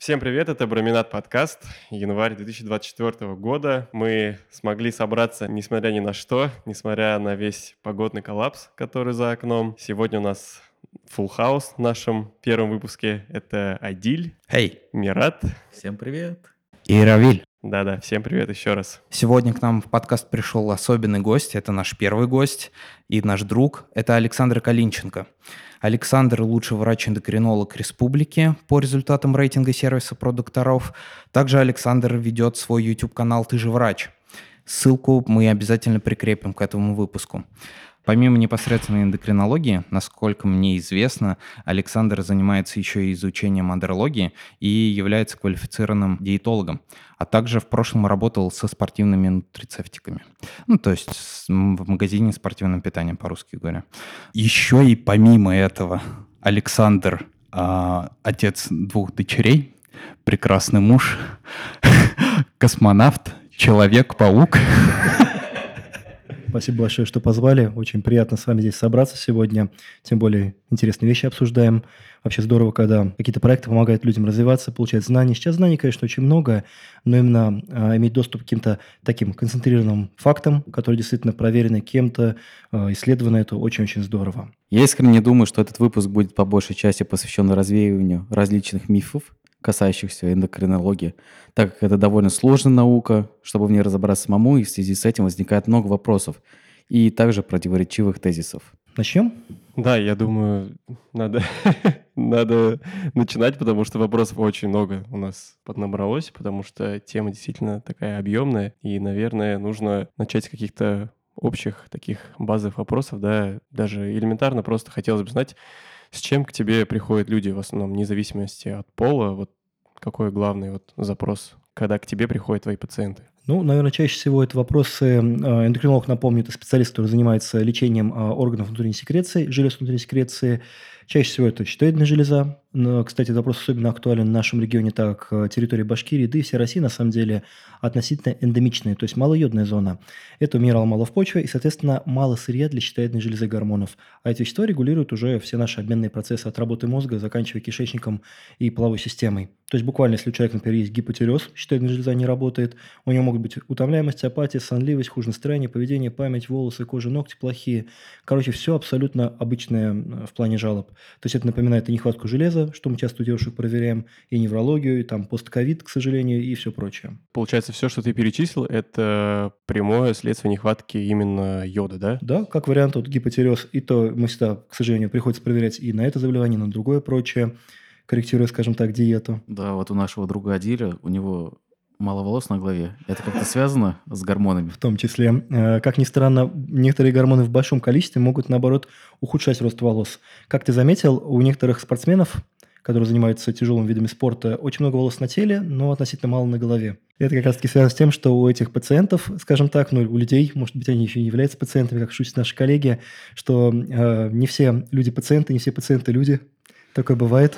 Всем привет, это Броминат подкаст, январь 2024 года. Мы смогли собраться, несмотря ни на что, несмотря на весь погодный коллапс, который за окном. Сегодня у нас full house в нашем первом выпуске. Это Адиль, Эй, Мират. Всем привет. и Равиль. Да-да, всем привет еще раз. Сегодня к нам в подкаст пришел особенный гость. Это наш первый гость и наш друг. Это Александр Калинченко. Александр – лучший врач-эндокринолог республики по результатам рейтинга сервиса про докторов. Также Александр ведет свой YouTube-канал «Ты же врач». Ссылку мы обязательно прикрепим к этому выпуску. Помимо непосредственной эндокринологии, насколько мне известно, Александр занимается еще и изучением андрологии и является квалифицированным диетологом, а также в прошлом работал со спортивными нутрицептиками. Ну, то есть в магазине спортивным питанием, по-русски говоря. Еще и помимо этого Александр а, отец двух дочерей, прекрасный муж, космонавт, человек-паук. Спасибо большое, что позвали. Очень приятно с вами здесь собраться сегодня. Тем более интересные вещи обсуждаем. Вообще здорово, когда какие-то проекты помогают людям развиваться, получать знания. Сейчас знаний, конечно, очень много, но именно а, иметь доступ к каким-то таким концентрированным фактам, которые действительно проверены кем-то, а, исследованы, это очень-очень здорово. Я искренне думаю, что этот выпуск будет по большей части посвящен развеиванию различных мифов, касающихся эндокринологии, так как это довольно сложная наука, чтобы в ней разобраться самому, и в связи с этим возникает много вопросов и также противоречивых тезисов. Начнем? Да, я думаю, надо, надо начинать, потому что вопросов очень много у нас поднабралось, потому что тема действительно такая объемная, и, наверное, нужно начать с каких-то общих таких базовых вопросов, да, даже элементарно просто хотелось бы знать, с чем к тебе приходят люди в основном, вне зависимости от пола, вот какой главный вот запрос, когда к тебе приходят твои пациенты? Ну, наверное, чаще всего это вопросы, э, эндокринолог, напомню, это специалист, который занимается лечением э, органов внутренней секреции, желез внутренней секреции. Чаще всего это щитовидная железа. Но, кстати, вопрос особенно актуален в нашем регионе, так э, территория Башкирии, да и всей России, на самом деле, относительно эндемичная, то есть малоЙодная зона. Это минерал мало в почве и, соответственно, мало сырья для щитовидной железы гормонов. А эти вещества регулируют уже все наши обменные процессы от работы мозга, заканчивая кишечником и половой системой. То есть буквально, если у человека, например, есть гипотиреоз, щитовидная железа не работает, у него могут быть утомляемость, апатия, сонливость, хуже настроение, поведение, память, волосы, кожа, ногти плохие. Короче, все абсолютно обычное в плане жалоб. То есть это напоминает и нехватку железа, что мы часто у девушек проверяем, и неврологию, и там постковид, к сожалению, и все прочее. Получается, все, что ты перечислил, это прямое следствие нехватки именно йода, да? Да, как вариант, вот гипотиреоз, и то мы всегда, к сожалению, приходится проверять и на это заболевание, и на другое прочее, корректируя, скажем так, диету. Да, вот у нашего друга Адиля, у него мало волос на голове. Это как-то связано с гормонами? В том числе, э, как ни странно, некоторые гормоны в большом количестве могут, наоборот, ухудшать рост волос. Как ты заметил, у некоторых спортсменов, которые занимаются тяжелыми видами спорта, очень много волос на теле, но относительно мало на голове. Это как раз-таки связано с тем, что у этих пациентов, скажем так, ну, у людей, может быть, они еще не являются пациентами, как шутят наши коллеги, что э, не все люди пациенты, не все пациенты люди. Такое бывает.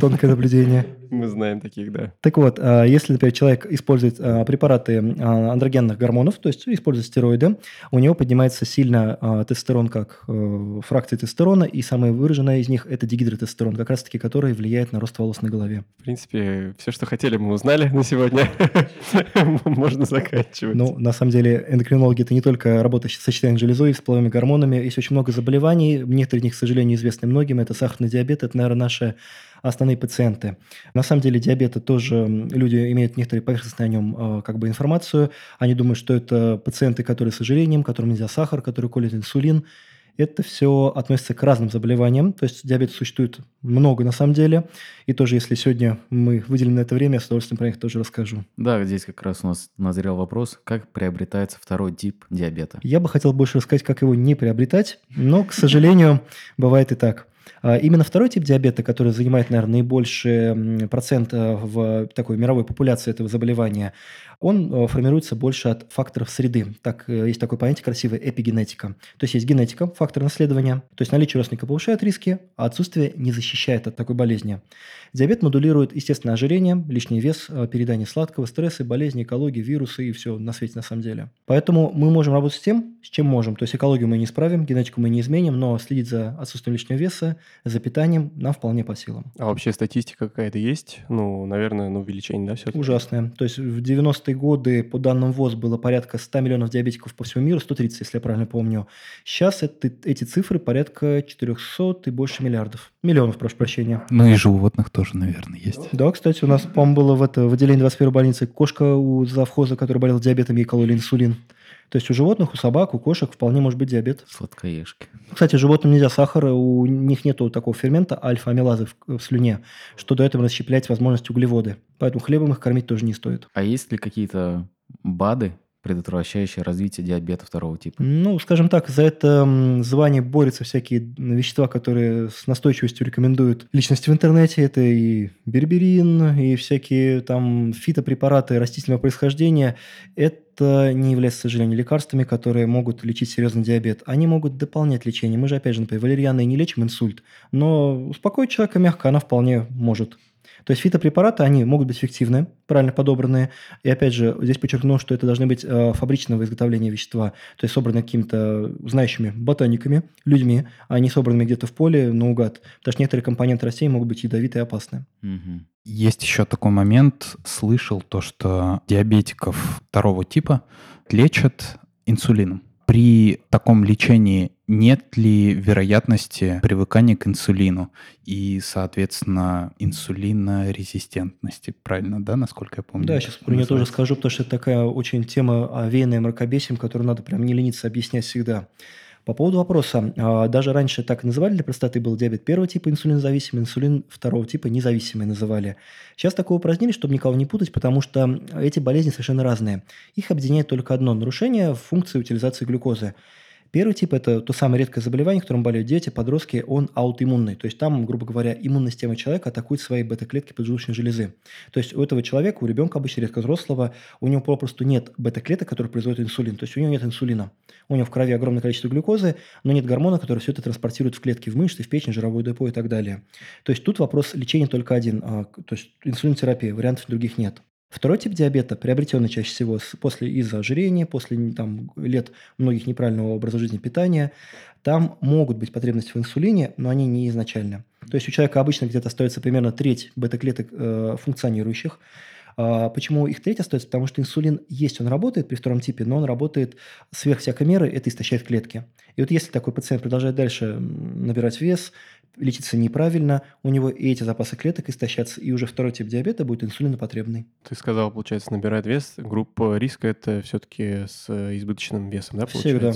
Тонкое наблюдение. Мы знаем таких, да. Так вот, а, если, например, человек использует а, препараты а, андрогенных гормонов, то есть использует стероиды, у него поднимается сильно тестостерон как э, фракция тестостерона, и самая выраженная из них – это дигидротестостерон, как раз-таки который влияет на рост волос на голове. В принципе, все, что хотели, мы узнали на сегодня. Можно заканчивать. Ну, на самом деле, эндокринологи – это не только работа с сочетанием железой с половыми гормонами. Есть очень много заболеваний. Некоторые из них, к сожалению, известны многим. Это сахарный диабет, это, наверное, наши основные пациенты. На самом деле диабета тоже люди имеют некоторые поверхностные о нем э, как бы информацию. Они думают, что это пациенты, которые с ожирением, которым нельзя сахар, которые колят инсулин. Это все относится к разным заболеваниям. То есть диабета существует много на самом деле. И тоже, если сегодня мы выделим на это время, я с удовольствием про них тоже расскажу. Да, здесь как раз у нас назрел вопрос, как приобретается второй тип диабета. Я бы хотел больше рассказать, как его не приобретать, но, к сожалению, бывает и так. А Именно второй тип диабета, который занимает, наверное, наибольший процент э, в такой мировой популяции этого заболевания, он э, формируется больше от факторов среды. Так, э, есть такое понятие красивое – эпигенетика. То есть есть генетика, фактор наследования, то есть наличие родственника повышает риски, а отсутствие не защищает от такой болезни. Диабет модулирует, естественно, ожирение, лишний вес, переедание сладкого, стрессы, болезни, экологии, вирусы и все на свете на самом деле. Поэтому мы можем работать с тем, с чем можем. То есть экологию мы не исправим, генетику мы не изменим, но следить за отсутствием лишнего веса, за питанием нам вполне по силам. А вообще статистика какая-то есть? Ну, наверное, ну, увеличение, да, все-таки? Ужасное. То есть в 90-е годы, по данным ВОЗ, было порядка 100 миллионов диабетиков по всему миру, 130, если я правильно помню. Сейчас это, эти цифры порядка 400 и больше миллиардов. Миллионов, прошу прощения. Ну и животных тоже, наверное, есть. Да, кстати, у нас, по-моему, было в, это, в отделении 21 больницы кошка у завхоза, которая болела диабетом, ей кололи инсулин. То есть у животных, у собак, у кошек вполне может быть диабет. Сладкоежки. Кстати, животным нельзя сахара, у них нет такого фермента альфа-амилазы в, в слюне, что дает им расщеплять возможность углеводы. Поэтому хлебом их кормить тоже не стоит. А есть ли какие-то БАДы, предотвращающие развитие диабета второго типа? Ну, скажем так, за это звание борются всякие вещества, которые с настойчивостью рекомендуют личности в интернете. Это и берберин, и всякие там фитопрепараты растительного происхождения. Это не является, к сожалению, лекарствами, которые могут лечить серьезный диабет. Они могут дополнять лечение. Мы же, опять же, например, валерьяной не лечим инсульт, но успокоить человека мягко она вполне может. То есть фитопрепараты, они могут быть эффективны, правильно подобранные. И опять же, здесь подчеркну, что это должны быть э, фабричного изготовления вещества, то есть собраны какими-то знающими ботаниками, людьми, а не собранными где-то в поле наугад. Потому что некоторые компоненты растений могут быть ядовиты и опасны. Мгм. Есть еще такой момент, слышал то, что диабетиков второго типа лечат инсулином. При таком лечении нет ли вероятности привыкания к инсулину и, соответственно, инсулинорезистентности? Правильно, да, насколько я помню? Да, сейчас про нее тоже скажу, потому что это такая очень тема овеянная мракобесием, которую надо прям не лениться объяснять всегда. По поводу вопроса, а, даже раньше так и называли для простоты, был диабет первого типа инсулинозависимый, инсулин второго типа независимый называли. Сейчас такое упразднили, чтобы никого не путать, потому что эти болезни совершенно разные. Их объединяет только одно – нарушение функции утилизации глюкозы. Первый тип – это то самое редкое заболевание, которым болеют дети, подростки, он аутоиммунный. То есть там, грубо говоря, иммунная система человека атакует свои бета-клетки поджелудочной железы. То есть у этого человека, у ребенка обычно редко взрослого, у него попросту нет бета-клеток, которые производят инсулин. То есть у него нет инсулина. У него в крови огромное количество глюкозы, но нет гормона, который все это транспортирует в клетки, в мышцы, в печень, жировое депо и так далее. То есть тут вопрос лечения только один. а, То есть инсулинотерапия, вариантов других нет. Второй тип диабета, приобретенный чаще всего после из-за ожирения, после там, лет многих неправильного образа жизни питания, там могут быть потребности в инсулине, но они не изначально. То есть у человека обычно где-то остается примерно треть бета-клеток э, функционирующих. А, Почему их треть остается? Потому что инсулин есть, он работает при втором типе, но он работает сверх всякой меры, это истощает клетки. И вот если такой пациент продолжает дальше набирать вес, лечиться неправильно, у него и эти запасы клеток истощатся, и уже второй тип диабета будет инсулинопотребный. Ты сказал, получается, набирает вес. Группа риска это все-таки с э, избыточным весом, да, Всегда.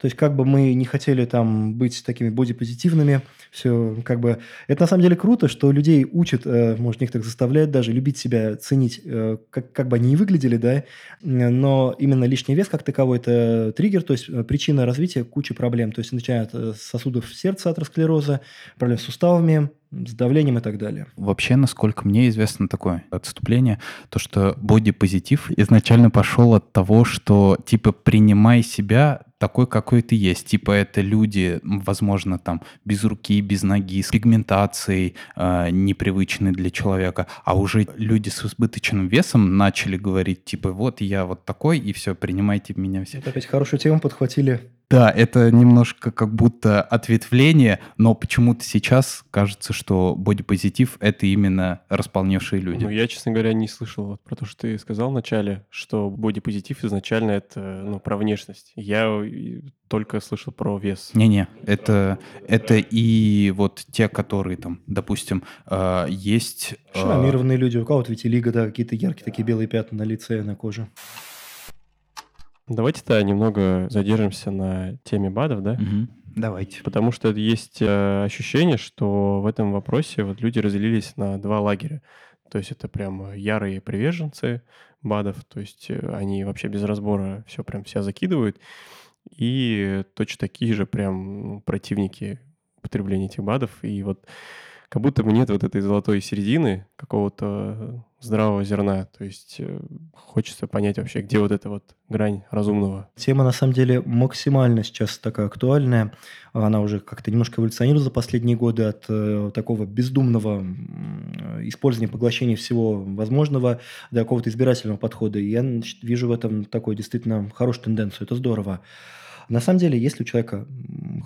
То есть, как бы мы не хотели там быть такими бодипозитивными, все как бы... Это на самом деле круто, что людей учат, э, может, некоторых заставляют даже любить себя, ценить, э, как, как бы они ни выглядели, да, но именно лишний вес как таковой – это триггер, то есть э, причина развития кучи проблем. То есть, э, сосудов сердца, атеросклероза, проблем с суставами, с давлением и так далее. Вообще, насколько мне известно такое отступление, то что бодипозитив изначально пошел от того, что типа принимай себя такой, какой ты есть. Типа это люди, возможно, там без руки, без ноги, с пигментацией, э, непривычной для человека. А уже люди с избыточным весом начали говорить, типа, вот я вот такой, и все, принимайте меня все. Вот опять хорошую тему подхватили. Да, это немножко как будто ответвление, но почему-то сейчас кажется, что бодипозитив — это именно располневшие люди. Ну, я, честно говоря, не слышал вот про то, что ты сказал вначале, что бодипозитив изначально это ну, про внешность. Я и только слышал про вес. Не-не, это, это и вот те, которые там, допустим, э, есть... э, Шрамированные люди, у кого-то vitiligo, да, какие-то яркие такие белые пятна на лице, на коже. Давайте-то немного задержимся на теме БАДов, да? мгм, Давайте. Потому что есть э, ощущение, что в этом вопросе вот люди разделились на два лагеря. То есть это прям ярые приверженцы БАДов, то есть э, они вообще без разбора все прям себя закидывают. И точно такие же прям ну, противники употребления этих БАДов. И вот как будто бы нет вот этой золотой середины, какого-то здравого зерна. То есть э, хочется понять вообще, где вот эта вот грань разумного. Тема, на самом деле, максимально сейчас такая актуальная. Она уже как-то немножко эволюционирует за последние годы от э, такого бездумного э, использования, поглощения всего возможного до какого-то избирательного подхода. И я вижу в этом такую действительно хорошую тенденцию. Это здорово. На самом деле, если у человека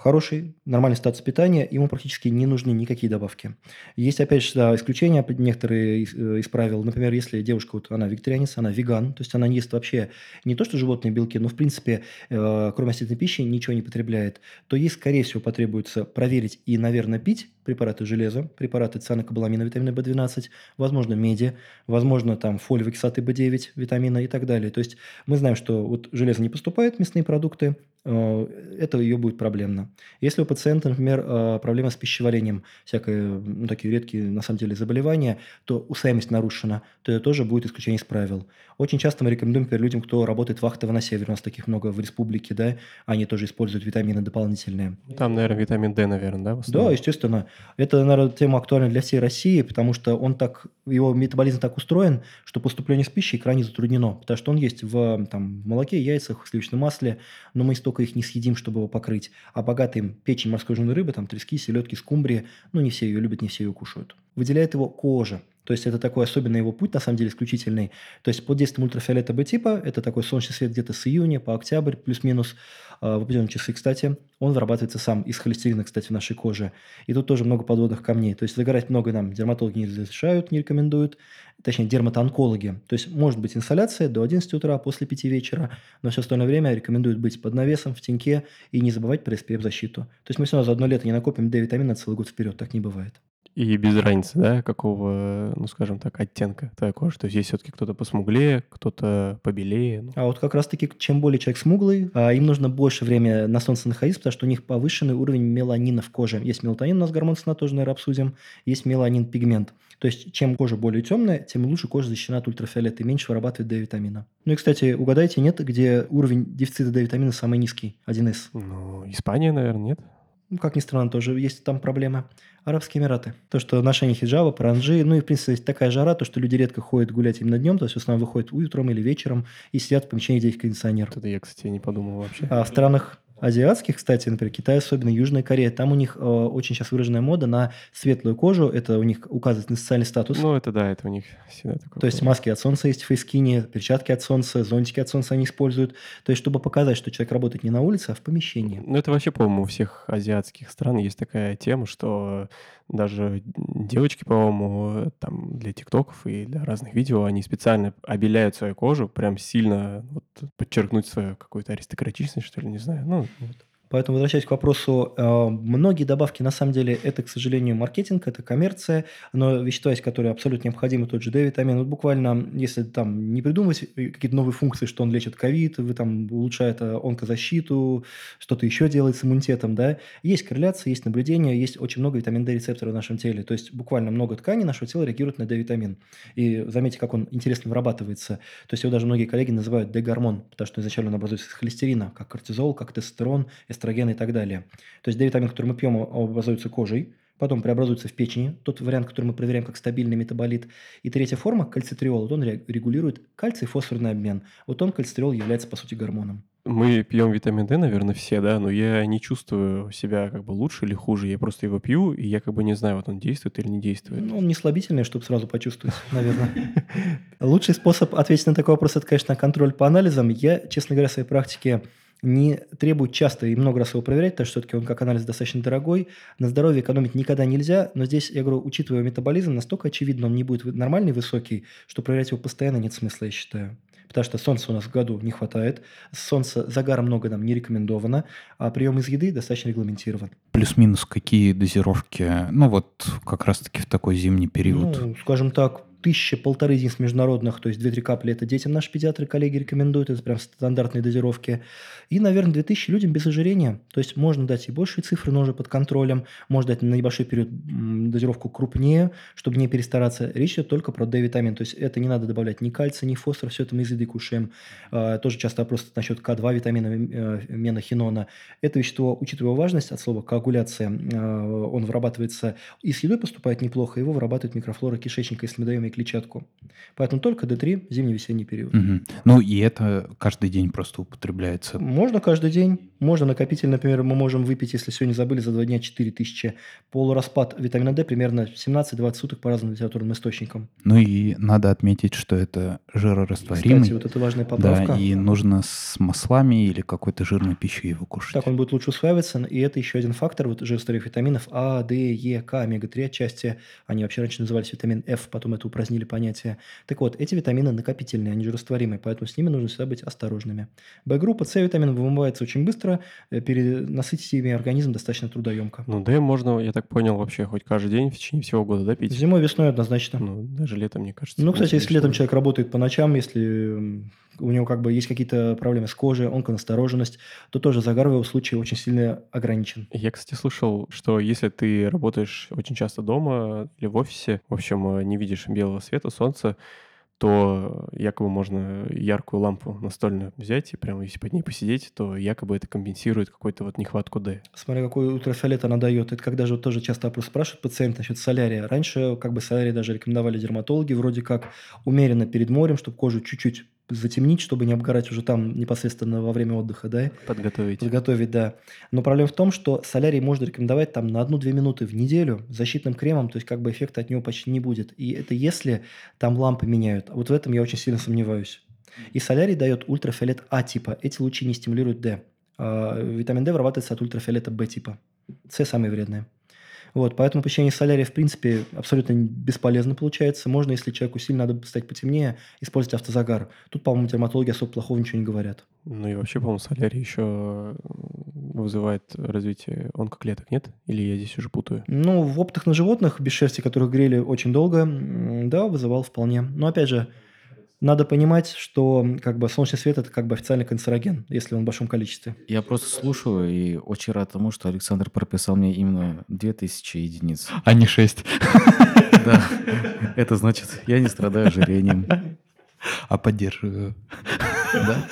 хороший, нормальный статус питания, ему практически не нужны никакие добавки. Есть, опять же, исключения, некоторые э, из правил. Например, если девушка, вот она вегетарианец, она веган, то есть она ест вообще не то, что животные белки, но, в принципе, э, кроме растительной пищи ничего не потребляет, то ей, скорее всего, потребуется проверить и, наверное, пить препараты железа, препараты цианокобаламина, витамина В12, возможно, меди, возможно, там фолиевой кислоты В9, витамина и так далее. То есть мы знаем, что вот железо не поступает мясные продукты, э, это ее будет проблемно. Если у пациента, например, э, проблема с пищеварением, всякие ну, такие редкие, на самом деле, заболевания, то усвояемость нарушена, то это тоже будет исключение из правил. Очень часто мы рекомендуем, например, людям, кто работает вахтово на севере, у нас таких много в республике, да, они тоже используют витамины дополнительные. Там, наверное, витамин D, наверное, да? Да, естественно. Это, наверное, тема актуальна для всей России, потому что он так, его метаболизм так устроен, что поступление с пищей крайне затруднено, потому что он есть в, там, молоке, яйцах, сливочном масле, но мы столько их не съедим, чтобы его покрыть. А богатый им печень морской жирной рыбы, там трески, селедки, скумбрии, ну, не все ее любят, не все ее кушают. Выделяет его кожа. То есть это такой особенный его путь, на самом деле, исключительный. То есть под действием ультрафиолета Б-типа, это такой солнечный свет где-то с июня по октябрь, плюс-минус, а, в определенные часы, кстати, он вырабатывается сам из холестерина, кстати, в нашей коже. И тут тоже много подводных камней. То есть загорать много нам дерматологи не разрешают, не рекомендуют, точнее, дерматоонкологи. То есть может быть инсоляция до 11 утра, после 5 вечера, но все остальное время рекомендуют быть под навесом, в теньке и не забывать про SPF-защиту. То есть мы все равно за одно лето не накопим D-витамина на целый год вперед, так не бывает. И без разницы, да, какого, ну, скажем так, оттенка твоя кожа. То есть есть все-таки кто-то посмуглее, кто-то побелее. Ну. А вот как раз-таки, чем более человек смуглый, а им нужно больше времени на солнце находиться, потому что у них повышенный уровень меланина в коже. Есть мелатонин, у нас гормон сна тоже, наверное, обсудим. Есть меланин пигмент. То есть, чем кожа более темная, тем лучше кожа защищена от ультрафиолета и меньше вырабатывает D-витамина. Ну и, кстати, угадайте, нет, где уровень дефицита D-витамина самый низкий, 1С? Ну, Испания, наверное, нет? Ну, как ни странно, тоже есть там проблемы. Арабские Эмираты. То, что ношение хиджаба, паранджи, ну и, в принципе, такая жара, то, что люди редко ходят гулять именно днем, то есть в основном выходят утром или вечером и сидят в помещении, где есть кондиционер. Это я, кстати, не подумал вообще. А в странах азиатских, кстати, например, Китай, особенно Южная Корея, там у них э, очень сейчас выраженная мода на светлую кожу, это у них указывает на социальный статус. Ну, это да, это у них всегда такое. То есть маски от солнца есть в фейскине, перчатки от солнца, зонтики от солнца они используют. То есть, чтобы показать, что человек работает не на улице, а в помещении. Ну, это вообще, по-моему, у всех азиатских стран есть такая тема, что даже девочки, по-моему, там для тиктоков и для разных видео, они специально обеляют свою кожу, прям сильно вот, подчеркнуть свою какую-то аристократичность, что ли, не знаю. Ну, вот. Поэтому, возвращаясь к вопросу, э, многие добавки, на самом деле, это, к сожалению, маркетинг, это коммерция, но вещества есть, которые абсолютно необходимы, тот же D-витамин. Вот буквально, если там не придумывать какие-то новые функции, что он лечит ковид, вы там улучшает э, онкозащиту, что-то еще делает с иммунитетом, да, есть корреляция, есть наблюдение, есть очень много витамин D-рецепторов в нашем теле, то есть буквально много тканей нашего тела реагируют на D-витамин. И заметьте, как он интересно вырабатывается. То есть его даже многие коллеги называют D-гормон, потому что изначально он образуется из холестерина, как кортизол, как тестостерон, эстрогены и так далее. То есть D-витамин, который мы пьем, образуется кожей, потом преобразуется в печени, тот вариант, который мы проверяем как стабильный метаболит. И третья форма, кальцитриол, вот он регулирует кальций-фосфорный обмен. Вот он, кальцитриол, является, по сути, гормоном. Мы пьем витамин D, наверное, все, да, но я не чувствую себя как бы лучше или хуже. Я просто его пью, и я как бы не знаю, вот он действует или не действует. Ну, он не слабительный, чтобы сразу почувствовать, наверное. Лучший способ ответить на такой вопрос – это, конечно, контроль по анализам. Я, честно говоря, в своей практике не требует часто и много раз его проверять, потому что все-таки он как анализ достаточно дорогой. На здоровье экономить никогда нельзя, но здесь, я говорю, учитывая метаболизм, настолько очевидно, он не будет нормальный, высокий, что проверять его постоянно нет смысла, я считаю. Потому что солнца у нас в году не хватает, солнца загара много нам не рекомендовано, а прием из еды достаточно регламентирован. Плюс-минус какие дозировки, ну вот как раз-таки в такой зимний период? Ну, скажем так, тысяча, полторы единиц международных, то есть 2-3 капли это детям наши педиатры, коллеги рекомендуют, это прям стандартные дозировки. И, наверное, 2000 людям без ожирения. То есть можно дать и большие цифры, но уже под контролем. Можно дать на небольшой период дозировку крупнее, чтобы не перестараться. Речь идет только про D-витамин. То есть это не надо добавлять ни кальция, ни фосфор, все это мы из еды кушаем. А, тоже часто вопрос насчет К2 витамина, э, менохинона. Это вещество, учитывая его важность от слова коагуляция, а, он вырабатывается и с едой поступает неплохо, его вырабатывает микрофлора кишечника, если мы даем ей клетчатку. Поэтому только D3 зимний-весенний период. Угу. Ну и это каждый день просто употребляется. Можно каждый день. Можно накопитель, например, мы можем выпить, если сегодня забыли, за два дня 4000. Полураспад витамина D примерно 17-20 суток по разным литературным источникам. Ну и надо отметить, что это жирорастворимый. Кстати, вот это важная поправка. Да, и нужно с маслами или какой-то жирной пищей его кушать. Так он будет лучше усваиваться, и это еще один фактор вот жирорастворимых витаминов А, Д, Е, К, омега-3 отчасти. Они вообще раньше назывались витамин F, потом это упразднили понятие. Так вот, эти витамины накопительные, они жирорастворимые, поэтому с ними нужно всегда быть осторожными. Б-группа С витамин вымывается очень быстро, э, перенасытить ими организм достаточно трудоемко. Ну, Д можно, я так понял, вообще хоть каждый день в течение всего года, да, пить? Зимой, весной однозначно. Ну, даже летом, мне кажется. Ну, кстати, если летом человек работает по ночам, если у него как бы есть какие-то проблемы с кожей, онконастороженность, то тоже загар в его случае очень сильно ограничен. Я, кстати, слышал, что если ты работаешь очень часто дома или в офисе, в общем, э, не видишь белого света, солнца, то якобы можно яркую лампу настольную взять и прямо если под ней посидеть, то якобы это компенсирует какую-то вот нехватку D. Смотря какой ультрафиолет она дает. Это когда же вот тоже часто вопрос спрашивают пациент насчет солярия. Раньше как бы солярий даже рекомендовали дерматологи вроде как умеренно перед морем, чтобы кожу чуть-чуть затемнить, чтобы не обгорать уже там непосредственно во время отдыха, да, Подготовить. подготовить, да. Но проблема в том, что солярий можно рекомендовать там на 1-2 минуты в неделю защитным кремом, то есть как бы эффекта от него почти не будет. И это если там лампы меняют. Вот в этом я очень сильно сомневаюсь. И солярий дает ультрафиолет А типа. Эти лучи не стимулируют D. А витамин D вырабатывается от ультрафиолета Б типа. С самые вредные. Вот, поэтому посещение солярия, в принципе, абсолютно бесполезно получается. Можно, если человеку сильно надо стать потемнее, использовать автозагар. Тут, по-моему, дерматологи особо плохого ничего не говорят. Ну и вообще, по-моему, солярий еще вызывает развитие онкоклеток, нет? Или я здесь уже путаю? Ну, в опытах на животных без шерсти, которых грели очень долго, да, вызывал вполне. Но опять же, надо понимать, что как бы солнечный свет это как бы официальный канцероген, если он в большом количестве. Я просто слушаю и очень рад тому, что Александр прописал мне именно 2000 единиц. А не 6. Да, это значит, я не страдаю ожирением. А поддерживаю. Да?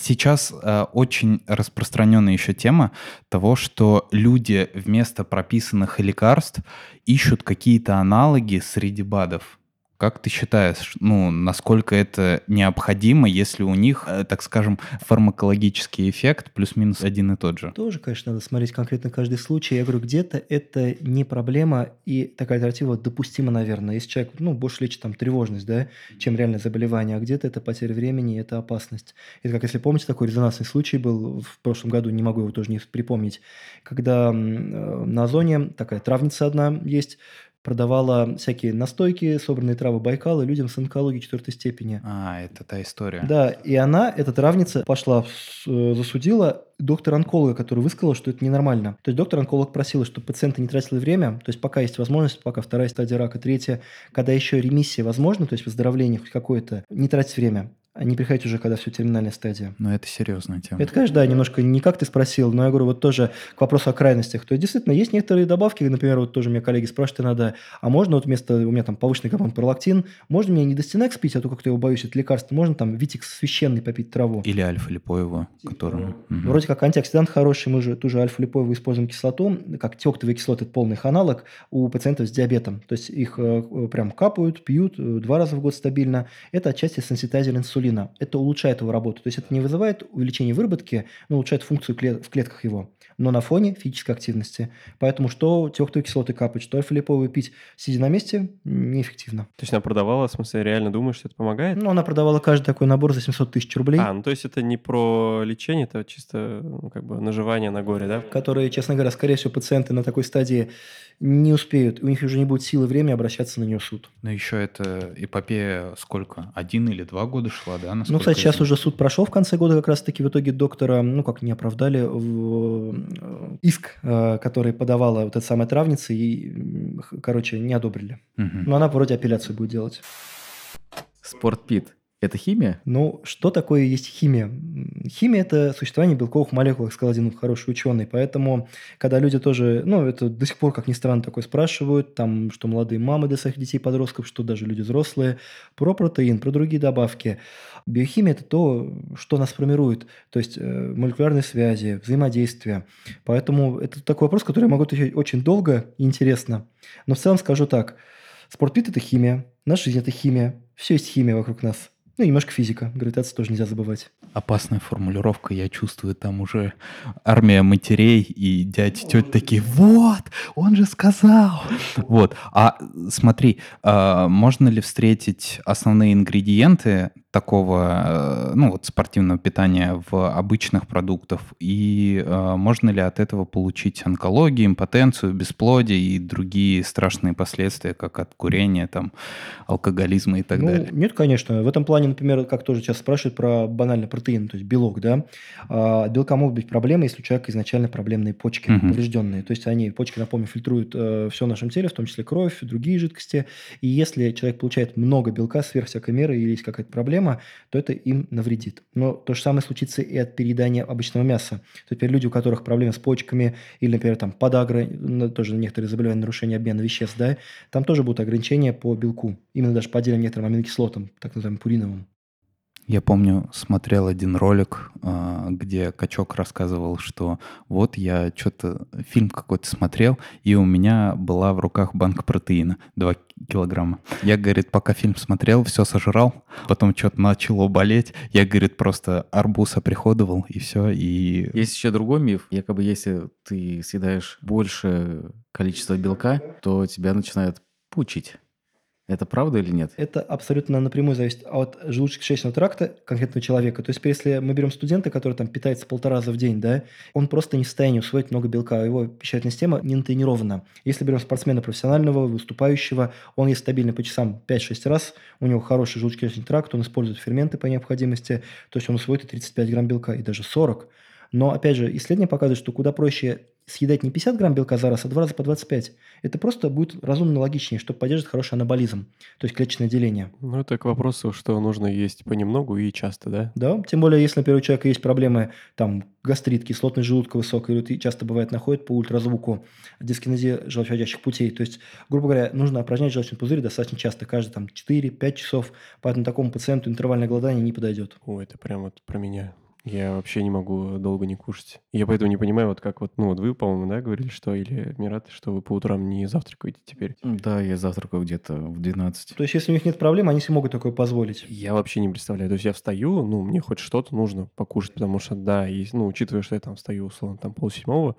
Сейчас э, очень распространенная еще тема того, что люди вместо прописанных лекарств ищут какие-то аналоги среди БАДов. Как ты считаешь, ну, насколько это необходимо, если у них, э, так скажем, фармакологический эффект плюс-минус один и тот же? Тоже, конечно, надо смотреть конкретно каждый случай. Я говорю, где-то это не проблема, и такая альтернатива допустима, наверное. Если человек, ну, больше лечит там тревожность, да, чем реальное заболевание, а где-то это потеря времени, это опасность. Это как, если помните, такой резонансный случай был в прошлом году, не могу его тоже не припомнить, когда э, на Озоне такая травница одна есть, продавала всякие настойки, собранные травы Байкала людям с онкологией четвертой степени. А, это та история. Да, и она, эта травница, пошла, э, засудила доктора-онколога, который высказал, что это ненормально. То есть доктор-онколог просил, чтобы пациенты не тратили время, то есть пока есть возможность, пока вторая стадия рака, третья, когда еще ремиссия возможна, то есть выздоровление хоть какое-то, не тратить время, не приходить уже, когда все терминальная стадия. Но это серьезная тема. Это, конечно, да, немножко не как ты спросил, но я говорю, вот тоже к вопросу о крайностях. То есть, действительно, есть некоторые добавки, например, вот тоже меня коллеги спрашивают иногда, а можно вот вместо, у меня там повышенный гормон пролактин, можно мне не Достинекс пить, а то как-то я его боюсь, это лекарство, можно там Витикс священный попить траву. Или альфа-липоева, которую... Мгм. Вроде как антиоксидант хороший, мы же ту же альфа-липоевую используем кислоту, как теоктовые кислоты, это полный их аналог у пациентов с диабетом. То есть их э, э, прям капают, пьют э, два раза в год стабильно. Это отчасти сенситайзер инсулина. Это улучшает его работу. То есть это не вызывает увеличение выработки, но улучшает функцию клет- в клетках его. Но на фоне физической активности. Поэтому что теоктовые кислоты капать, что альфа-липоевую пить, сидя на месте, неэффективно. То есть она продавала, в смысле, реально думаешь, что это помогает? Ну, она продавала каждый такой набор за 700 тысяч рублей. А, ну то есть это не про лечение, это чисто ну, как бы наживание на горе, да? которые, честно говоря, скорее всего, пациенты на такой стадии не успеют, у них уже не будет силы и времени обращаться на нее в суд. Но еще это эпопея сколько? Один или два года шла, да? Ну, насколько кстати, сейчас уже суд прошел в конце года, как раз-таки в итоге доктора, ну, как не оправдали, в иск, э, который подавала вот эта самая травница, и, короче, не одобрили. Мгм. Но она вроде апелляцию будет делать. Спортпит. Это химия? Ну, что такое есть химия? Химия – это существование белковых молекул, как сказал один хороший ученый. Поэтому, когда люди тоже, ну, это до сих пор, как ни странно, такое спрашивают, там, что молодые мамы для своих детей, подростков, что даже люди взрослые, про протеин, про другие добавки. Биохимия – это то, что нас формирует, то есть э, молекулярные связи, взаимодействие. Поэтому это такой вопрос, который я могу отвечать очень долго и интересно. Но в целом скажу так. Спортпит – это химия, наша жизнь – это химия, все есть химия вокруг нас. Ну, и немножко физика. Гравитация тоже нельзя забывать. Опасная формулировка, я чувствую, там уже армия матерей и дядь, тети такие, вот, он же сказал. Вот, а смотри, а можно ли встретить основные ингредиенты такого, э, ну вот спортивного питания в обычных продуктах и э, можно ли от этого получить онкологию, импотенцию, бесплодие и другие страшные последствия, как от курения, там, алкоголизма и так ну, далее? Нет, конечно. В этом плане, например, как тоже часто спрашивают про банальный протеин, то есть белок, да. А, белка могут быть проблемы, если у человека изначально проблемные почки, Мгм. поврежденные. То есть они, почки, напомню, фильтруют э, все в нашем теле, в том числе кровь, другие жидкости. И если человек получает много белка сверх всякой меры или есть какая-то проблема, то это им навредит. Но то же самое случится и от переедания обычного мяса. Теперь люди, у которых проблемы с почками или, например, там подагра, тоже некоторые заболевания, нарушение обмена веществ, да, там тоже будут ограничения по белку. Именно даже по отдельным некоторым аминокислотам, так называемым пуриновым. Я помню, смотрел один ролик, а, где качок рассказывал, что вот я что-то фильм какой-то смотрел, и у меня была в руках банка протеина 2 килограмма. Я, говорит, пока фильм смотрел, все сожрал, потом что-то начало болеть. Я, говорит, просто арбуз оприходовал, и все, и... Есть еще другой миф. Якобы если ты съедаешь больше количества белка, то тебя начинает пучить. Это правда или нет? Это абсолютно напрямую зависит от желудочно-кишечного тракта конкретного человека. То есть, если мы берем студента, который там питается полтора раза в день, да, он просто не в состоянии усвоить много белка, его пищевая система не натренирована. Если берем спортсмена профессионального, выступающего, он есть стабильно по часам 5-6 раз, у него хороший желудочно-кишечный тракт, он использует ферменты по необходимости, то есть он усвоит и 35 грамм белка, и даже 40. Но, опять же, исследования показывают, что куда проще съедать не 50 грамм белка за раз, а два раза по 25. Это просто будет разумно логичнее, чтобы поддерживать хороший анаболизм, то есть клеточное деление. Ну, это к вопросу, что нужно есть понемногу и часто, да? Да, тем более, если, например, у человека есть проблемы, там, гастрит, кислотность желудка высокая, и часто бывает находят по ультразвуку дискинезия желчеводящих путей. То есть, грубо говоря, нужно упражнять желчный пузырь достаточно часто, каждые там 4-5 часов, поэтому такому пациенту интервальное голодание не подойдет. Ой, это прям вот про меня. Я вообще не могу долго не кушать. Я поэтому не понимаю, вот как вот, ну вот вы, по-моему, да, говорили, что, или Мират, что вы по утрам не завтракаете теперь. Да, я завтракаю где-то в 12. То есть, если у них нет проблем, они себе могут такое позволить. Я вообще не представляю. То есть я встаю, ну, мне хоть что-то нужно покушать, потому что, да, и, ну, учитывая, что я там встаю, условно, там полседьмого,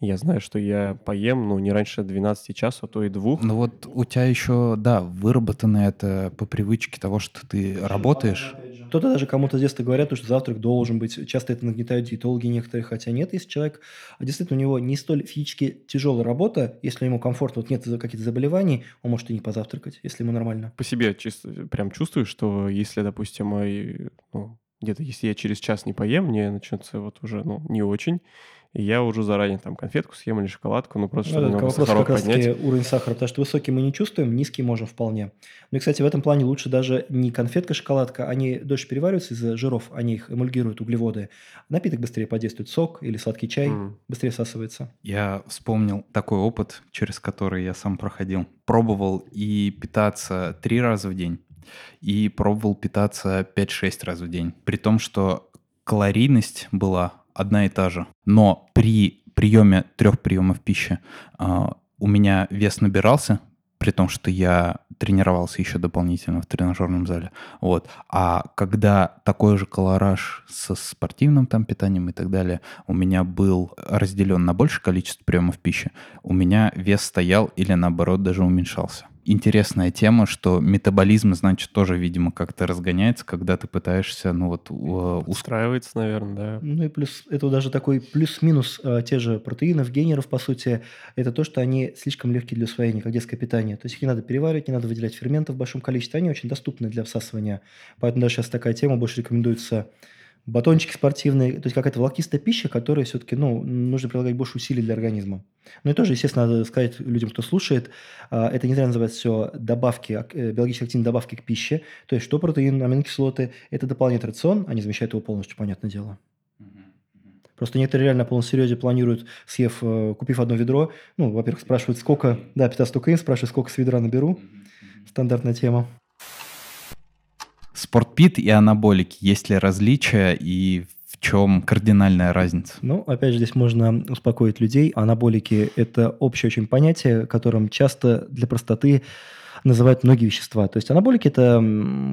я знаю, что я поем, ну, не раньше 12 часов, а то и двух. Ну вот у тебя еще, да, выработано это по привычке того, что ты работаешь. Кто-то даже кому-то с детства говорят, что завтрак должен быть. Часто это нагнетают диетологи некоторые, хотя нет. Если человек, а действительно, у него не столь физически тяжелая работа, если ему комфортно, вот нет каких-то заболеваний, он может и не позавтракать, если ему нормально. По себе чисто прям чувствую, что если, допустим, ну, где-то если я через час не поем, мне начнется вот уже, ну, не очень. И я уже заранее там конфетку съем или шоколадку, ну просто Ну, чтобы немного вопрос сахарок как раз поднять. уровень сахара, потому что высокий мы не чувствуем, низкий можем вполне. Ну и, кстати, в этом плане лучше даже не конфетка, шоколадка, они дольше перевариваются из-за жиров, они их эмульгируют, углеводы. Напиток быстрее подействует, сок или сладкий чай М. быстрее всасывается. Я вспомнил такой опыт, через который я сам проходил. Пробовал и питаться три раза в день, и пробовал питаться 5-6 раз в день. При том, что калорийность была одна и та же. Но при приеме трех приемов пищи а, у меня вес набирался, при том, что я тренировался еще дополнительно в тренажерном зале. Вот. А когда такой же колораж со спортивным там питанием и так далее у меня был разделен на большее количество приемов пищи, у меня вес стоял или наоборот даже уменьшался. Интересная тема, что метаболизм, значит, тоже, видимо, как-то разгоняется, когда ты пытаешься, ну вот, ус- Устраивается, наверное, да. Ну и плюс, это даже такой плюс-минус э, те же протеинов, генеров, по сути, это то, что они слишком легкие для усвоения, как детское питание. То есть их не надо переваривать, не надо выделять ферментов в большом количестве, они очень доступны для всасывания. Поэтому даже сейчас такая тема, больше рекомендуется батончики спортивные, то есть какая-то волокистая пища, которая все-таки, ну, нужно прилагать больше усилий для организма. Ну и тоже, естественно, надо сказать людям, кто слушает, а, это не зря называется все добавки, э, биологически активные добавки к пище, то есть что протеин, аминокислоты, это дополняет рацион, они замещают его полностью, понятное дело. Просто некоторые реально на полном серьезе планируют, съев, э, купив одно ведро, ну, во-первых, спрашивают, сколько, да, питаться только им, спрашивают, сколько с ведра наберу, стандартная тема. Спортпит и анаболики. Есть ли различия и в чем кардинальная разница? Ну, опять же, здесь можно успокоить людей. Анаболики – это общее очень понятие, которым часто для простоты называют многие вещества. То есть анаболики – это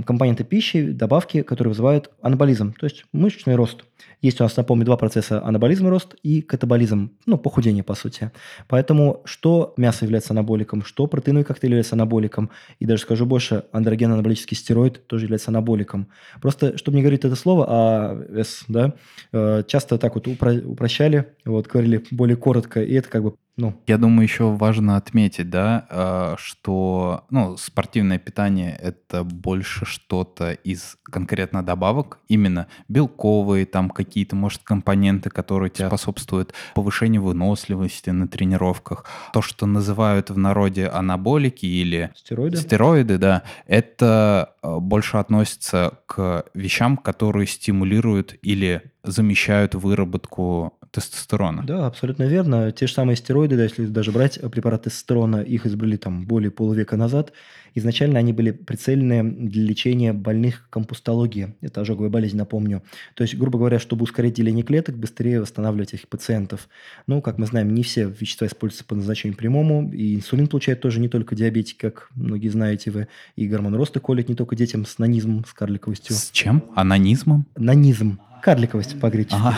компоненты пищи, добавки, которые вызывают анаболизм, то есть мышечный рост. Есть у нас, напомню, два процесса – анаболизм и рост и катаболизм, ну, похудение, по сути. Поэтому что мясо является анаболиком, что протеиновый коктейль является анаболиком, и даже скажу больше, андроген-анаболический стероид тоже является анаболиком. Просто, чтобы не говорить это слово, а С, да, э, часто так вот упро- упрощали, вот, говорили более коротко, и это как бы ну, Я думаю, еще важно отметить, да, э, что ну, спортивное питание это больше что-то из конкретно добавок, именно белковые, там какие-то, может, компоненты, которые тебе способствуют повышению выносливости на тренировках. То, что называют в народе анаболики или стероиды, стероиды да, это э, больше относится к вещам, которые стимулируют или замещают выработку тестостерона. Да, абсолютно верно. Те же самые стероиды, да, если даже брать препарат тестостерона, их изобрели там более полувека назад. Изначально они были прицелены для лечения больных компостологии. Это ожоговая болезнь, напомню. То есть, грубо говоря, чтобы ускорить деление клеток, быстрее восстанавливать этих пациентов. Ну, как мы знаем, не все вещества используются по назначению прямому. И инсулин получают тоже не только диабетики, как многие знаете вы. И гормон роста колят не только детям с нанизмом, с карликовостью. С чем? Анонизмом? Нанизм. Карликовость по-гречески. Ага.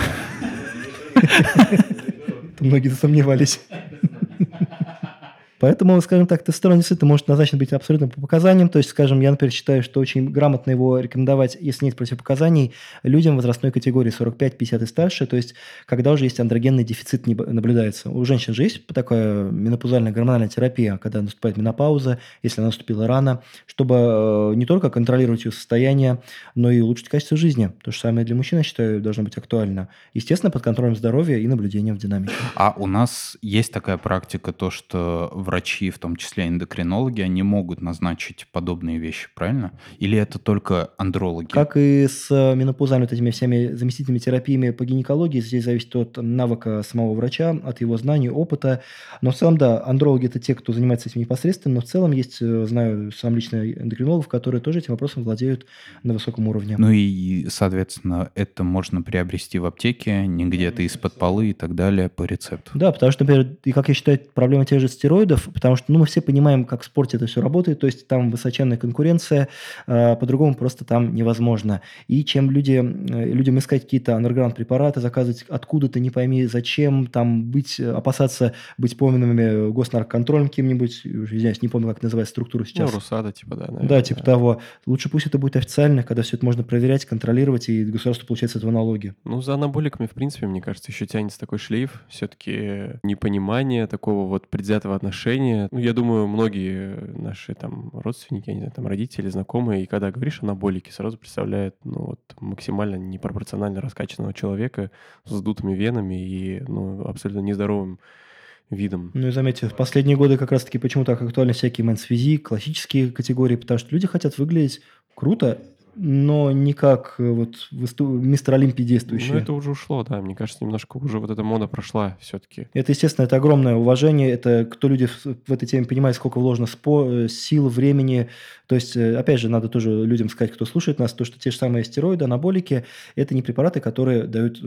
Многие засомневались. Поэтому, скажем так, тестостерон действительно может назначен быть абсолютно по показаниям. То есть, скажем, я, например, считаю, что очень грамотно его рекомендовать, если нет противопоказаний, людям возрастной категории 45, 50 и старше. То есть, когда уже есть андрогенный дефицит не наблюдается. У женщин же есть такая менопаузальная гормональная терапия, когда наступает менопауза, если она наступила рано, чтобы э, не только контролировать ее состояние, но и улучшить качество жизни. То же самое для мужчин, я считаю, должно быть актуально. Естественно, под контролем здоровья и наблюдением в динамике. А у нас есть такая практика, то, что врачи, в том числе эндокринологи, они могут назначить подобные вещи, правильно? Или это только андрологи? Как и с э, менопаузальными вот этими всеми заместительными терапиями по гинекологии, здесь зависит от навыка самого врача, от его знаний, опыта. Но в целом, да, андрологи – это те, кто занимается этим непосредственно, но в целом есть, э, знаю сам лично эндокринологов, которые тоже этим вопросом владеют на высоком уровне. Ну и, соответственно, это можно приобрести в аптеке, не где-то из-под полы и так далее по рецепту. Да, потому что, например, и как я считаю, проблема тех же стероидов, потому что ну, мы все понимаем, как в спорте это все работает, то есть там высоченная конкуренция, э, по-другому просто там невозможно. И чем люди, э, людям искать какие-то андерграунд препараты, заказывать откуда-то, не пойми зачем, там быть, опасаться быть пойманными госнарконтролем каким-нибудь, извиняюсь, не помню, как называется структура сейчас. Ну, Русада, типа, да. Наверное, да, типа того. Лучше пусть это будет официально, когда все это можно проверять, контролировать, и государство получает с этого налоги. Ну, за анаболиками, в принципе, мне кажется, еще тянется такой шлейф. Все-таки непонимание такого вот предвзятого отношения. Ну, я думаю, многие наши там родственники, я не знаю, там родители, знакомые, и когда говоришь анаболики, сразу представляют, ну, вот максимально непропорционально раскачанного человека с вздутыми венами и, ну, абсолютно нездоровым видом. Ну и заметьте, в последние годы как раз-таки почему так актуальны всякие men's physique, классические категории, потому что люди хотят выглядеть круто, но не как э, вот мистер Олимпий действующий. Ну, это уже ушло, да. Мне кажется, немножко уже вот эта мода прошла все-таки. Это, естественно, это огромное уважение. Это кто люди в, этой теме понимает, сколько вложено спо... Э, сил, времени. То есть, э, опять же, надо тоже людям сказать, кто слушает нас, то, что те же самые стероиды, анаболики, это не препараты, которые дают,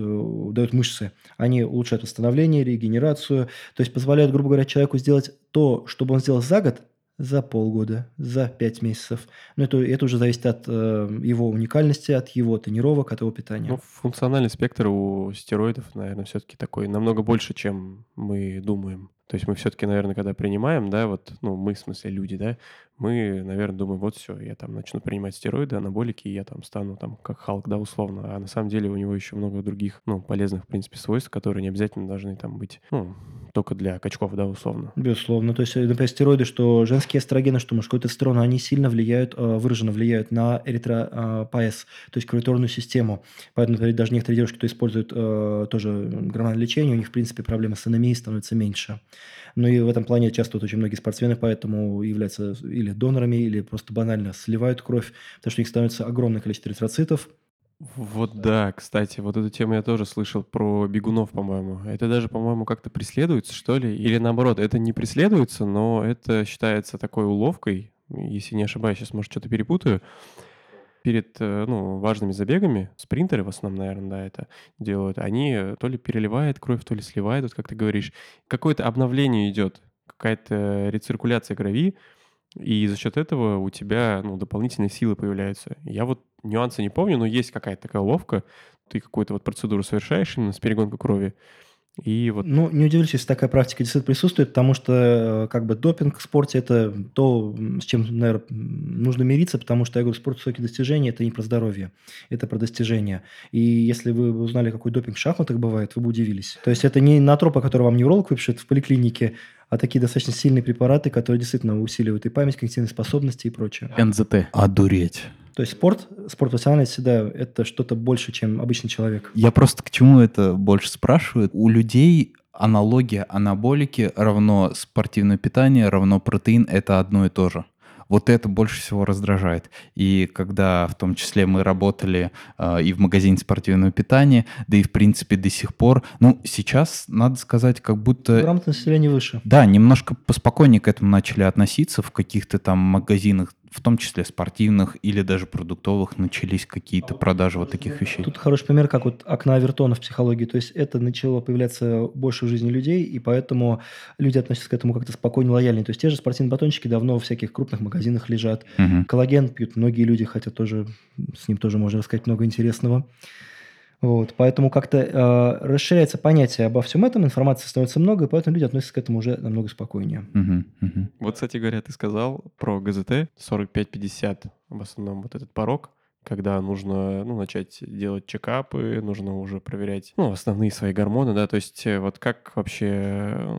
дают мышцы. Они улучшают восстановление, регенерацию. То есть, позволяют, грубо говоря, человеку сделать то, чтобы он сделал за год, за полгода, за пять месяцев. Но это, это уже зависит от э, его уникальности, от его тренировок, от его питания. Ну, функциональный спектр у стероидов, наверное, все-таки такой намного больше, чем мы думаем. То есть мы все-таки, наверное, когда принимаем, да, вот, ну, мы, в смысле, люди, да, мы, наверное, думаем, вот все, я там начну принимать стероиды, анаболики, и я там стану там как Халк, да, условно. А на самом деле у него еще много других, ну, полезных, в принципе, свойств, которые не обязательно должны там быть, ну, только для качков, да, условно. Безусловно. То есть, например, стероиды, что женские эстрогены, что мужской тестостерон, они сильно влияют, э, выраженно влияют на эритропоэз, то есть кровотворную систему. Поэтому, даже некоторые девушки, кто используют э, тоже гормональное лечение, у них, в принципе, проблемы с анемией становятся меньше. Ну и в этом плане часто вот очень многие спортсмены поэтому являются или донорами, или просто банально сливают кровь, потому что у них становится огромное количество эритроцитов, вот да, кстати, вот эту тему я тоже слышал про бегунов, по-моему. Это даже, по-моему, как-то преследуется, что ли? Или наоборот, это не преследуется, но это считается такой уловкой, если не ошибаюсь, сейчас, может, что-то перепутаю перед э, ну, важными забегами, спринтеры в основном, наверное, да, это делают, они э, то ли переливают кровь, то ли сливают, вот как ты говоришь. Какое-то обновление идет, какая-то рециркуляция крови, и за счет этого у тебя ну, дополнительные силы появляются. Я вот нюансы не помню, но есть какая-то такая уловка, ты какую-то вот процедуру совершаешь именно с перегонкой крови, и вот... Ну, не удивлюсь, если такая практика действительно присутствует, потому что э, как бы допинг в спорте – это то, с чем, наверное, нужно мириться, потому что, я говорю, спорт высокие достижения – это не про здоровье, это про достижения. И если вы узнали, какой допинг в шахматах бывает, вы бы удивились. То есть это не натропа, который вам невролог выпишет в поликлинике, а такие достаточно сильные препараты, которые действительно усиливают и память, когнитивные способности и прочее. НЗТ. Одуреть. То есть спорт, спорт профессиональный всегда это что-то больше, чем обычный человек. Я просто к чему это больше спрашиваю. У людей аналогия анаболики равно спортивное питание, равно протеин – это одно и то же. Вот это больше всего раздражает. И когда в том числе мы работали э, и в магазине спортивного питания, да и в принципе до сих пор, ну сейчас надо сказать, как будто... Грамотность населения выше. Да, немножко поспокойнее к этому начали относиться в каких-то там магазинах в том числе спортивных или даже продуктовых, начались какие-то продажи вот таких вещей. Тут хороший пример, как вот окна Авертона в психологии. То есть это начало появляться больше в жизни людей, и поэтому люди относятся к этому как-то спокойно, лояльнее. То есть те же спортивные батончики давно в всяких крупных магазинах лежат. Мгм. Коллаген пьют многие люди, хотя тоже с ним тоже можно рассказать много интересного. Вот, поэтому как-то э, расширяется понятие обо всем этом, информации становится много, и поэтому люди относятся к этому уже намного спокойнее. Мгм, мгм. Вот, кстати говоря, ты сказал про ГЗТ 45-50, в основном вот этот порог, когда нужно ну, начать делать чекапы, нужно уже проверять ну, основные свои гормоны, да, то есть э, вот как вообще э,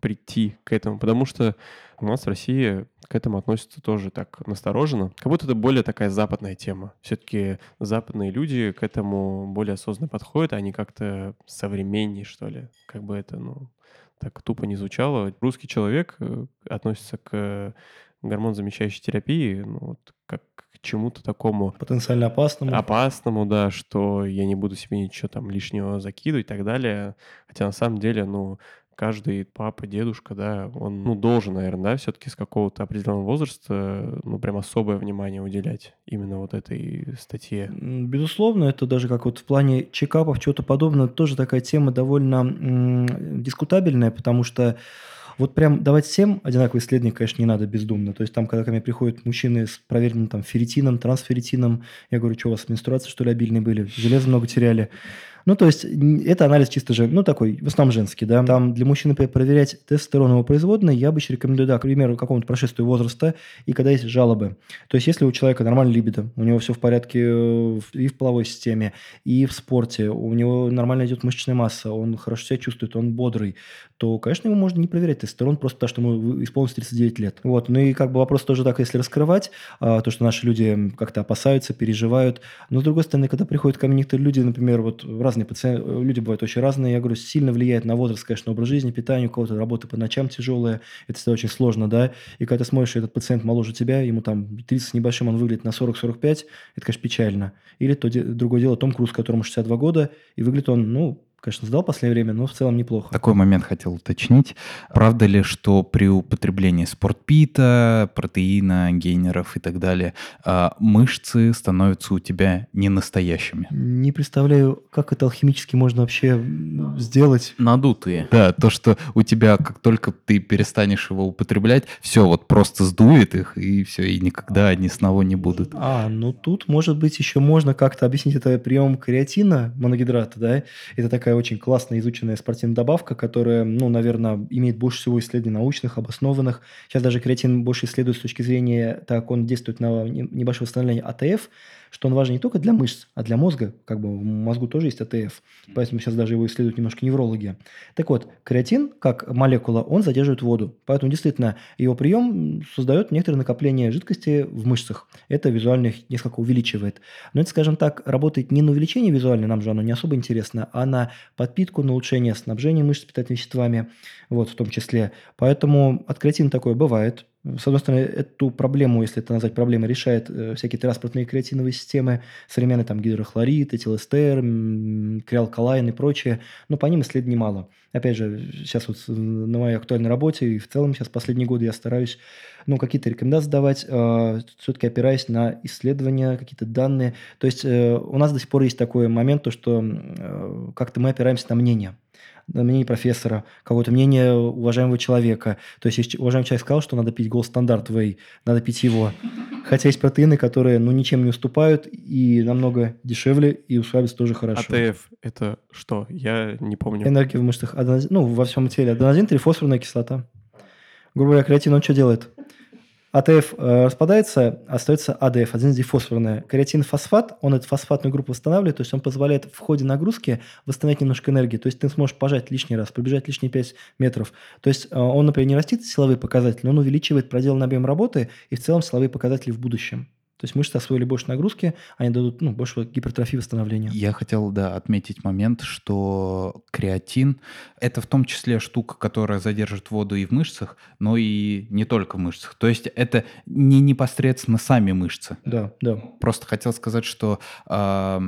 прийти к этому, потому что у нас в России к этому относятся тоже так настороженно, как будто это более такая западная тема. Все-таки западные люди к этому более осознанно подходят, они как-то современнее, что ли, как бы это, ну, так тупо не звучало. Русский человек э, относится к гормонозамещающей терапии, ну, вот как к чему-то такому Потенциально опасному. опасному, да, что я не буду себе ничего там лишнего закидывать и так далее. Хотя на самом деле, ну, каждый папа, дедушка, да, он, ну, должен, наверное, да, все-таки с какого-то определенного возраста, ну, прям особое внимание уделять именно вот этой статье. Безусловно, это даже как вот в плане чекапов, чего-то подобного, тоже такая тема довольно м, дискутабельная, потому что вот прям давать всем одинаковые исследования, конечно, не надо бездумно. То есть там, когда ко мне приходят мужчины с проверенным там ферритином, трансферритином, я говорю, что у вас менструации, что ли, обильные были, железа много теряли. Ну, то есть это анализ чисто же, ну, такой, в основном женский, да. Там для мужчины проверять тестостероновые производные, я обычно рекомендую, да, к примеру, какому-то прошествию возраста и когда есть жалобы. То есть если у человека нормальная либидо, у него все в порядке э, и в половой системе, и в спорте, у него нормально идет мышечная масса, он хорошо себя чувствует, он бодрый, то, конечно, ему можно не проверять тестостерон просто потому, что ему исполнилось 39 лет. Вот. Ну и как бы вопрос тоже так, если раскрывать, а, то, что наши люди как-то опасаются, переживают. Но, с другой стороны, когда приходят ко мне некоторые люди, например, вот разные пациенты, люди бывают очень разные, я говорю, сильно влияет на возраст, конечно, образ жизни, питание, у кого-то работа по ночам тяжелая, это всегда очень сложно, да, и когда ты смотришь, этот пациент моложе тебя, ему там 30 с небольшим, он выглядит на 40-45, это, конечно, печально. Или то другое дело, Том Круз, которому 62 года, и выглядит он, ну, конечно, сдал в последнее время, но в целом неплохо. Такой момент хотел уточнить. Правда ли, что при употреблении спортпита, протеина, гейнеров и так далее, а, мышцы становятся у тебя не настоящими? Не представляю, как это алхимически можно вообще сделать. Надутые. Да, то, что у тебя, как только ты перестанешь его употреблять, все, вот просто сдует их, и все, и никогда они снова не будут. А, ну тут, может быть, еще можно как-то объяснить это прием креатина, моногидрата, да? Это такая очень классная изученная спортивная добавка, которая, ну, наверное, имеет больше всего исследований научных, обоснованных. Сейчас даже креатин больше исследуют с точки зрения, так он действует на не- небольшое восстановление АТФ, что он важен не только для мышц, а для мозга. Как бы в мозгу тоже есть АТФ. Поэтому сейчас даже его исследуют немножко неврологи. Так вот, креатин, как молекула, он задерживает воду. Поэтому действительно его прием создает некоторое накопление жидкости в мышцах. Это визуально их несколько увеличивает. Но это, скажем так, работает не на увеличение визуально, нам же оно не особо интересно, а на подпитку, на улучшение снабжения мышц питательными веществами, вот в том числе. Поэтому от креатина такое бывает. С одной стороны, эту проблему, если это назвать проблемой, решает э, всякие транспортные креатиновые системы, современные там гидрохлорид, этилэстер, криалкалайн и прочее. Но по ним исследований мало. Опять же, сейчас вот на моей актуальной работе и в целом сейчас последние годы я стараюсь ну, какие-то рекомендации давать, э, все-таки опираясь на исследования, какие-то данные. То есть э, у нас до сих пор есть такой момент, то, что э, как-то мы опираемся на мнение. Мнение профессора, какое-то мнение уважаемого человека. То есть, если уважаемый человек сказал, что надо пить Gold Standard Whey, надо пить его. Хотя есть протеины, которые ну, ничем не уступают и намного дешевле, и усваиваются тоже хорошо. АТФ – это что? Я не помню. Энергия в мышцах, аденозин, ну, во всем теле. Аденозин – трифосфорная кислота. Грубо говоря, креатин он что делает? АТФ э, распадается, остается АДФ, аденозидифосфорная. Креатин-фосфат, он эту фосфатную группу восстанавливает, то есть он позволяет в ходе нагрузки восстановить немножко энергии. То есть ты сможешь пожать лишний раз, пробежать лишние 5 метров. То есть э, он, например, не растит силовые показатели, но он увеличивает проделанный объем работы и в целом силовые показатели в будущем. То есть мышцы освоили больше нагрузки, они дадут ну, больше гипертрофии восстановления. Я хотел, да, отметить момент, что креатин – это в том числе штука, которая задержит воду и в мышцах, но и не только в мышцах. То есть это не непосредственно сами мышцы. Да, да. Просто хотел сказать, что э,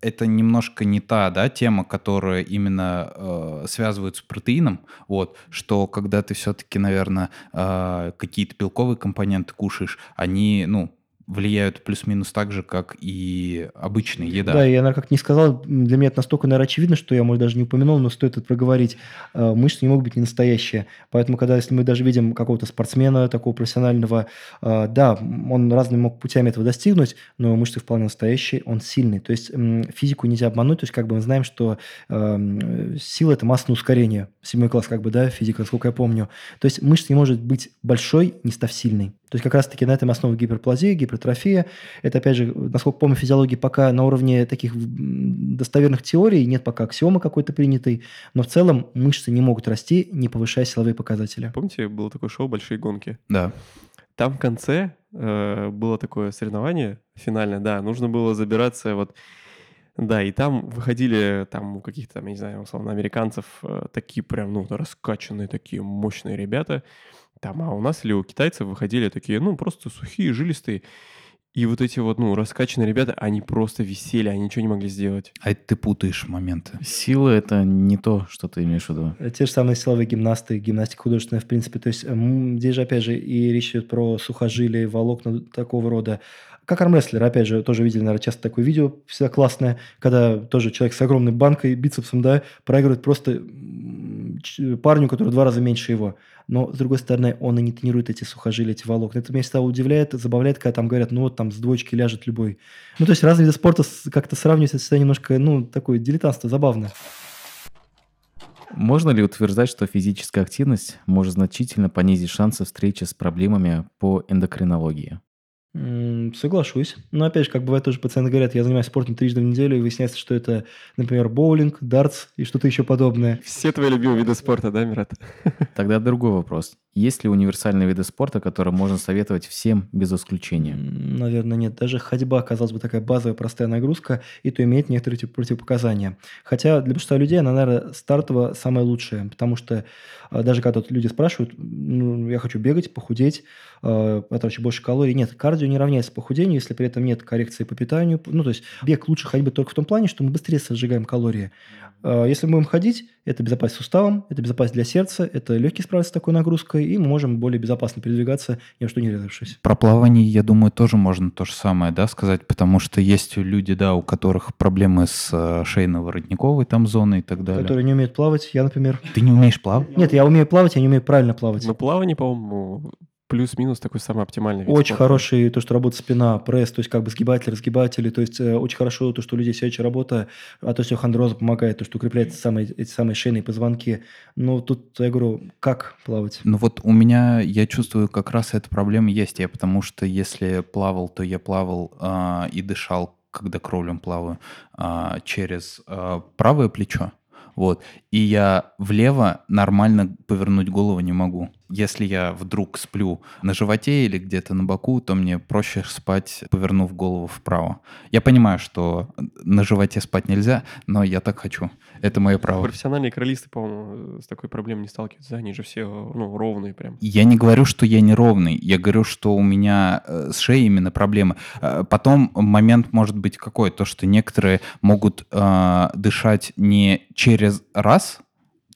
это немножко не та да, тема, которая именно э, связывается с протеином, вот, что когда ты все-таки, наверное, э, какие-то белковые компоненты кушаешь, они, ну, влияют плюс-минус так же, как и обычная еда. Да, я, наверное, как не сказал, для меня это настолько, наверное, очевидно, что я, может, даже не упомянул, но стоит это проговорить. Э, мышцы не могут быть не настоящие. Поэтому, когда если мы даже видим какого-то спортсмена, такого профессионального, э, да, он разными мог путями этого достигнуть, но мышцы вполне настоящие, он сильный. То есть физику нельзя обмануть, то есть как бы мы знаем, что э, сила – это масса ускорения. Седьмой класс, как бы, да, физика, насколько я помню. То есть мышца не может быть большой, не став сильной. То есть как раз-таки на этом основе гиперплазия, гипертрофия. Это, опять же, насколько помню, физиологии пока на уровне таких достоверных теорий, нет пока аксиомы какой-то принятой, но в целом мышцы не могут расти, не повышая силовые показатели. Помните, было такое шоу «Большие гонки»? Да. Там в конце э, было такое соревнование финальное, да, нужно было забираться вот да, и там выходили там у каких-то, там, я не знаю, условно, американцев э, такие прям, ну, раскачанные, такие мощные ребята. Там, а у нас или у китайцев выходили такие, ну, просто сухие, жилистые. И вот эти вот, ну, раскачанные ребята, они просто висели, они ничего не могли сделать. А это ты путаешь моменты. Сила — это не то, что ты имеешь в виду. Те же самые силовые гимнасты, гимнастика художественная, в принципе. То есть здесь же, опять же, и речь идет про сухожилия, волокна такого рода. Как армрестлер, опять же, тоже видели, наверное, часто такое видео, всегда классное, когда тоже человек с огромной банкой, бицепсом, да, проигрывает просто парню, который два раза меньше его. Но, с другой стороны, он и не тренирует эти сухожилия, эти волокна. Это меня всегда удивляет, забавляет, когда там говорят, ну вот там с двоечки ляжет любой. Ну, то есть разные виды спорта как-то сравнивать, это всегда немножко, ну, такое дилетантство, забавно. Можно ли утверждать, что физическая активность может значительно понизить шансы встречи с проблемами по эндокринологии? Соглашусь. Но опять же, как бывает тоже пациенты говорят, я занимаюсь спортом трижды в неделю, и выясняется, что это, например, боулинг, дартс и что-то еще подобное. Все твои любимые виды спорта, да, Мират? Тогда другой вопрос. Есть ли универсальные виды спорта, которые можно советовать всем без исключения? Наверное, нет. Даже ходьба, казалось бы, такая базовая простая нагрузка, и то имеет некоторые типа противопоказания. Хотя для большинства людей она, наверное, стартово самая лучшая, потому что а, даже когда люди спрашивают, ну, я хочу бегать, похудеть, э, потрачу больше калорий. Нет, кардио не равняется похудению, если при этом нет коррекции по питанию. Ну, то есть бег лучше ходьбы только в том плане, что мы быстрее сожигаем калории. Э, если мы будем ходить, это безопасность суставам, это безопасность для сердца, это легкий справиться с такой нагрузкой, и мы можем более безопасно передвигаться, ни во что не резавшись. Про плавание, я думаю, тоже можно то же самое, да, сказать, потому что есть люди, да, у которых проблемы с э, шейно-воротниковой там зоной и так далее. Которые не умеют плавать, я, например. Ты не умеешь плавать? Нет, я умею плавать, я не умею правильно плавать. Но плавание, по-моему, плюс-минус такой самый оптимальный вид Очень спорта. хороший то, что работает спина, пресс, то есть как бы сгибатели, разгибатели, то есть э, очень хорошо то, что у людей сидячая работа, а то, что хондроза помогает, то, что укрепляет самые, эти самые шейные позвонки. Но тут я говорю, как плавать? Ну вот у меня, я чувствую, как раз эта проблема есть. Я потому что если плавал, то я плавал э, и дышал, когда кровлем плаваю, э, через э, правое плечо. Вот. И я влево нормально повернуть голову не могу. Если я вдруг сплю на животе или где-то на боку, то мне проще спать, повернув голову вправо. Я понимаю, что на животе спать нельзя, но я так хочу. Это мое право. Профессиональные кролисты, по-моему, с такой проблемой не сталкиваются. Они же все ну, ровные прям. Я не говорю, что я неровный. Я говорю, что у меня э, с шеей именно проблемы. Э, потом момент может быть какой? То, что некоторые могут э, дышать не через раз,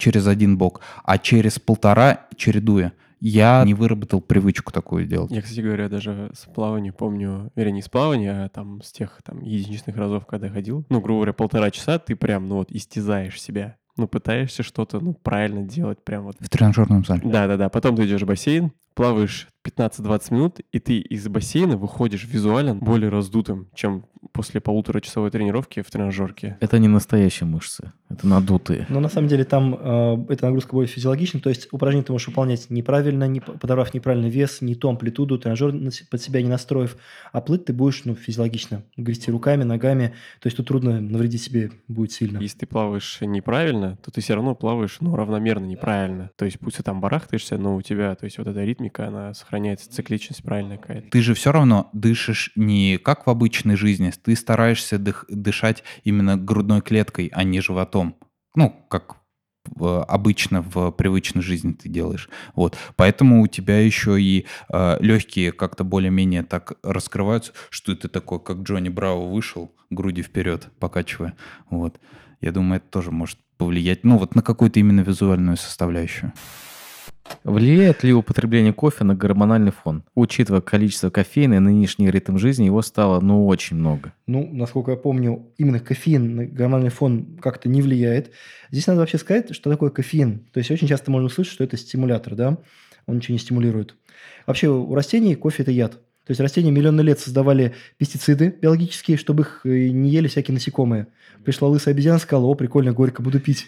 через один бок, а через полтора чередуя. Я не выработал привычку такую делать. Я, кстати говоря, даже с плавания помню, вернее, не с плавания, а там с тех там единичных разов, когда ходил, ну, грубо говоря, полтора часа ты прям, ну вот, истязаешь себя. ну, пытаешься что-то, ну, правильно делать, прям вот. В тренажерном зале. Да-да-да, потом ты идешь в бассейн, плаваешь 15-20 минут, и ты из бассейна выходишь визуально более раздутым, чем после полуторачасовой тренировки в тренажерке. Это не настоящие мышцы, это надутые. Но на самом деле там э, эта нагрузка более физиологична, то есть упражнение ты можешь выполнять неправильно, не подобрав неправильный вес, не ту амплитуду, тренажер под себя не настроив, а плыть ты будешь ну, физиологично, грести руками, ногами, то есть тут трудно навредить себе будет сильно. Если ты плаваешь неправильно, то ты все равно плаваешь, ну, равномерно неправильно. То есть пусть ты там барахтаешься, но у тебя, то есть вот эта ритмика, она сохраняется, цикличность правильная какая-то. Ты же все равно дышишь не как в обычной жизни, ты стараешься дых, дышать именно грудной клеткой, а не животом. Ну, как обычно в привычной жизни ты делаешь. Вот. Поэтому у тебя еще и э, легкие как-то более-менее так раскрываются, что ты такой, как Джонни Браво вышел, груди вперед покачивая. Вот. Я думаю, это тоже может повлиять, ну, вот на какую-то именно визуальную составляющую. Влияет ли употребление кофе на гормональный фон? Учитывая количество кофеина и нынешний ритм жизни, его стало, ну, очень много. Ну, насколько я помню, именно кофеин на гормональный фон как-то не влияет. Здесь надо вообще сказать, что такое кофеин. То есть очень часто можно услышать, что это стимулятор, да? Он ничего не стимулирует. Вообще у растений кофе – это яд. То есть растения миллионы лет создавали пестициды биологические, чтобы их э, не ели всякие насекомые. Пришла лысая обезьяна, сказала, о, прикольно, горько, буду пить.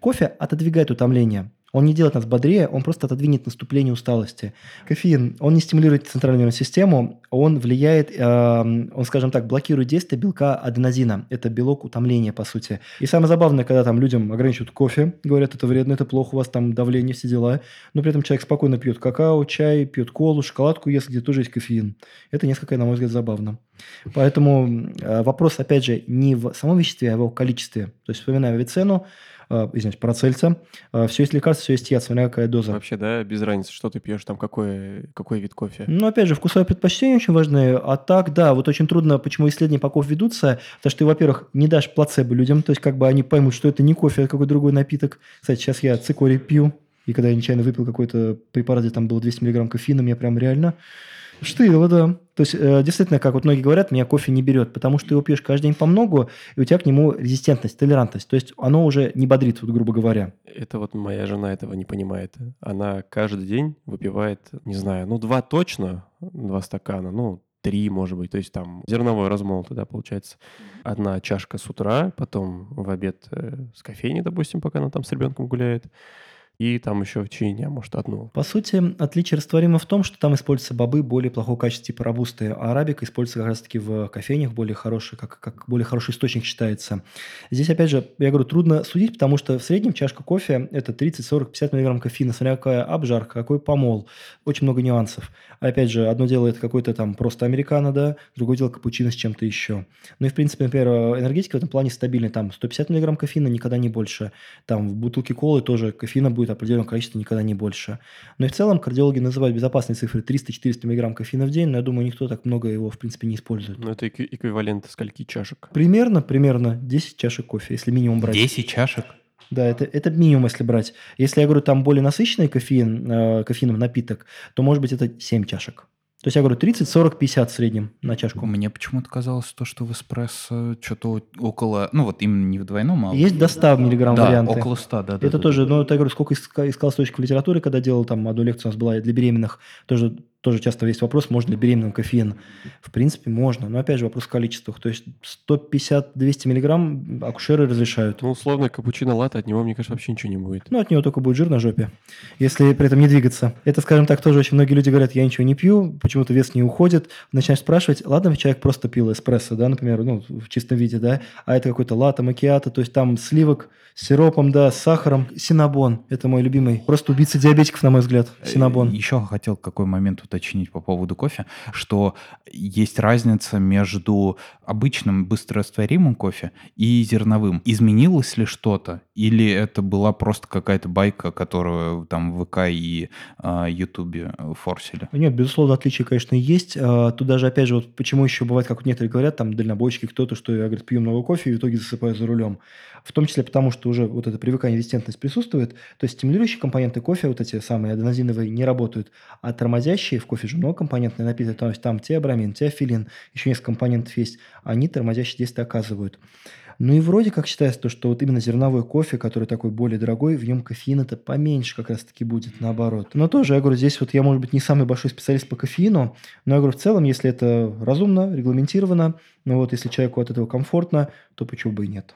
Кофе отодвигает утомление. Он не делает нас бодрее, он просто отодвинет наступление усталости. Кофеин, он не стимулирует центральную нервную систему, он влияет, э, он, скажем так, блокирует действие белка аденозина. Это белок утомления, по сути. И самое забавное, когда там людям ограничивают кофе, говорят, это вредно, это плохо, у вас там давление, все дела. Но при этом человек спокойно пьет какао, чай, пьет колу, шоколадку ест, где тоже есть кофеин. Это несколько, на мой взгляд, забавно. Поэтому э, вопрос, опять же, не в самом веществе, а в его количестве. То есть, вспоминаем Авиценну, э, извиняюсь, Парацельца. Э, все есть лекарство, все есть яд, смотря какая доза. Вообще, да, без разницы, что ты пьешь, там какой, какой вид кофе. Ну, опять же, вкусовые предпочтения очень важны. А так, да, вот очень трудно, почему исследования по кофе ведутся, потому что ты, во-первых, не дашь плацебо людям, то есть как бы они поймут, что это не кофе, а какой-то другой напиток. Кстати, сейчас я цикорий пью, и когда я нечаянно выпил какой-то препарат, где там было 200 мг кофеина, мне прям реально Штырило, да. То есть, э, действительно, как вот многие говорят, меня кофе не берет, потому что его пьешь каждый день по многу, и у тебя к нему резистентность, толерантность. То есть, оно уже не бодрит, вот, грубо говоря. Это вот моя жена этого не понимает. Она каждый день выпивает, не знаю, ну, два точно, два стакана, ну, три, может быть. То есть там зерновой размол тогда получается. Одна чашка с утра, потом в обед э, с кофейни, допустим, пока она там с ребенком гуляет и там еще в течение может, одну. По сути, отличие растворима в том, что там используются бобы более плохого качества, типа робусты, а арабика используется как раз-таки в кофейнях более хороший, как, как более хороший источник считается. Здесь, опять же, я говорю, трудно судить, потому что в среднем чашка кофе – это 30, 40, 50 мг кофеина, смотря какая обжарка, какой помол. Очень много нюансов. Опять же, одно дело – это какой-то там просто американо, да, другое дело – капучино с чем-то еще. Ну и, в принципе, например, энергетика в этом плане стабильная. Там 150 мг кофеина, никогда не больше. Там в бутылке колы тоже кофеина будет будет определенного количества, никогда не больше. Но и в целом кардиологи называют безопасные цифры 300-400 мг кофеина в день, но я думаю, никто так много его, в принципе, не использует. Ну, это эквивалент скольки чашек? Примерно, примерно 10 чашек кофе, если минимум брать. 10 чашек? Да, это, это минимум, если брать. Если я говорю, там более насыщенный кофеин, э, кофеином напиток, то, может быть, это 7 чашек. То есть я говорю 30, 40, 50 в среднем на чашку. Мне почему-то казалось то, что в эспрессо что-то около, ну вот именно не в двойном, а... Есть до 100 миллиграмм да, варианты. около 100, да. Это да, тоже, да. ну, я говорю, сколько искал, искал строчек в литературе, когда делал там одну лекцию у нас была для беременных, тоже тоже часто есть вопрос, можно ли беременным кофеин. В принципе, можно, но опять же вопрос в количествах. То есть 150-200 миллиграмм акушеры разрешают. Ну, условно, капучино латте, от него, мне кажется, вообще ничего не будет. Ну, от него только будет жир на жопе, если при этом не двигаться. Это, скажем так, тоже очень многие люди говорят, я ничего не пью, почему-то вес не уходит. Начинаешь спрашивать, ладно, человек просто пил эспрессо, да, например, ну, в чистом виде, да, а это какой-то латте, макиато, то есть там сливок с сиропом, да, с сахаром. Синабон, это мой любимый. Просто убийца диабетиков, на мой взгляд, синабон. Еще хотел какой момент уточнить по поводу кофе, что есть разница между обычным быстрорастворимым кофе и зерновым. Изменилось ли что-то? Или это была просто какая-то байка, которую там в ВК и э, Ютубе форсили? Нет, безусловно, отличия, конечно, есть. А, тут даже, опять же, вот почему еще бывает, как некоторые говорят, там, дальнобойщики, кто-то, что я, говорит, пью много кофе и в итоге засыпаю за рулем. В том числе потому, что уже вот это привыкание, резистентность присутствует. То есть стимулирующие компоненты кофе, вот эти самые аденозиновые, не работают. А тормозящие в кофе же многокомпонентный напиток, то есть там теобрамин, теофилин, еще несколько компонентов есть, они тормозящие действия оказывают. Ну и вроде как считается то, что вот именно зерновой кофе, который такой более дорогой, в нем кофеина-то поменьше как раз-таки будет, наоборот. Но тоже, я говорю, здесь вот я, может быть, не самый большой специалист по кофеину, но я говорю, в целом, если это разумно, регламентировано, ну вот если человеку от этого комфортно, то почему бы и нет.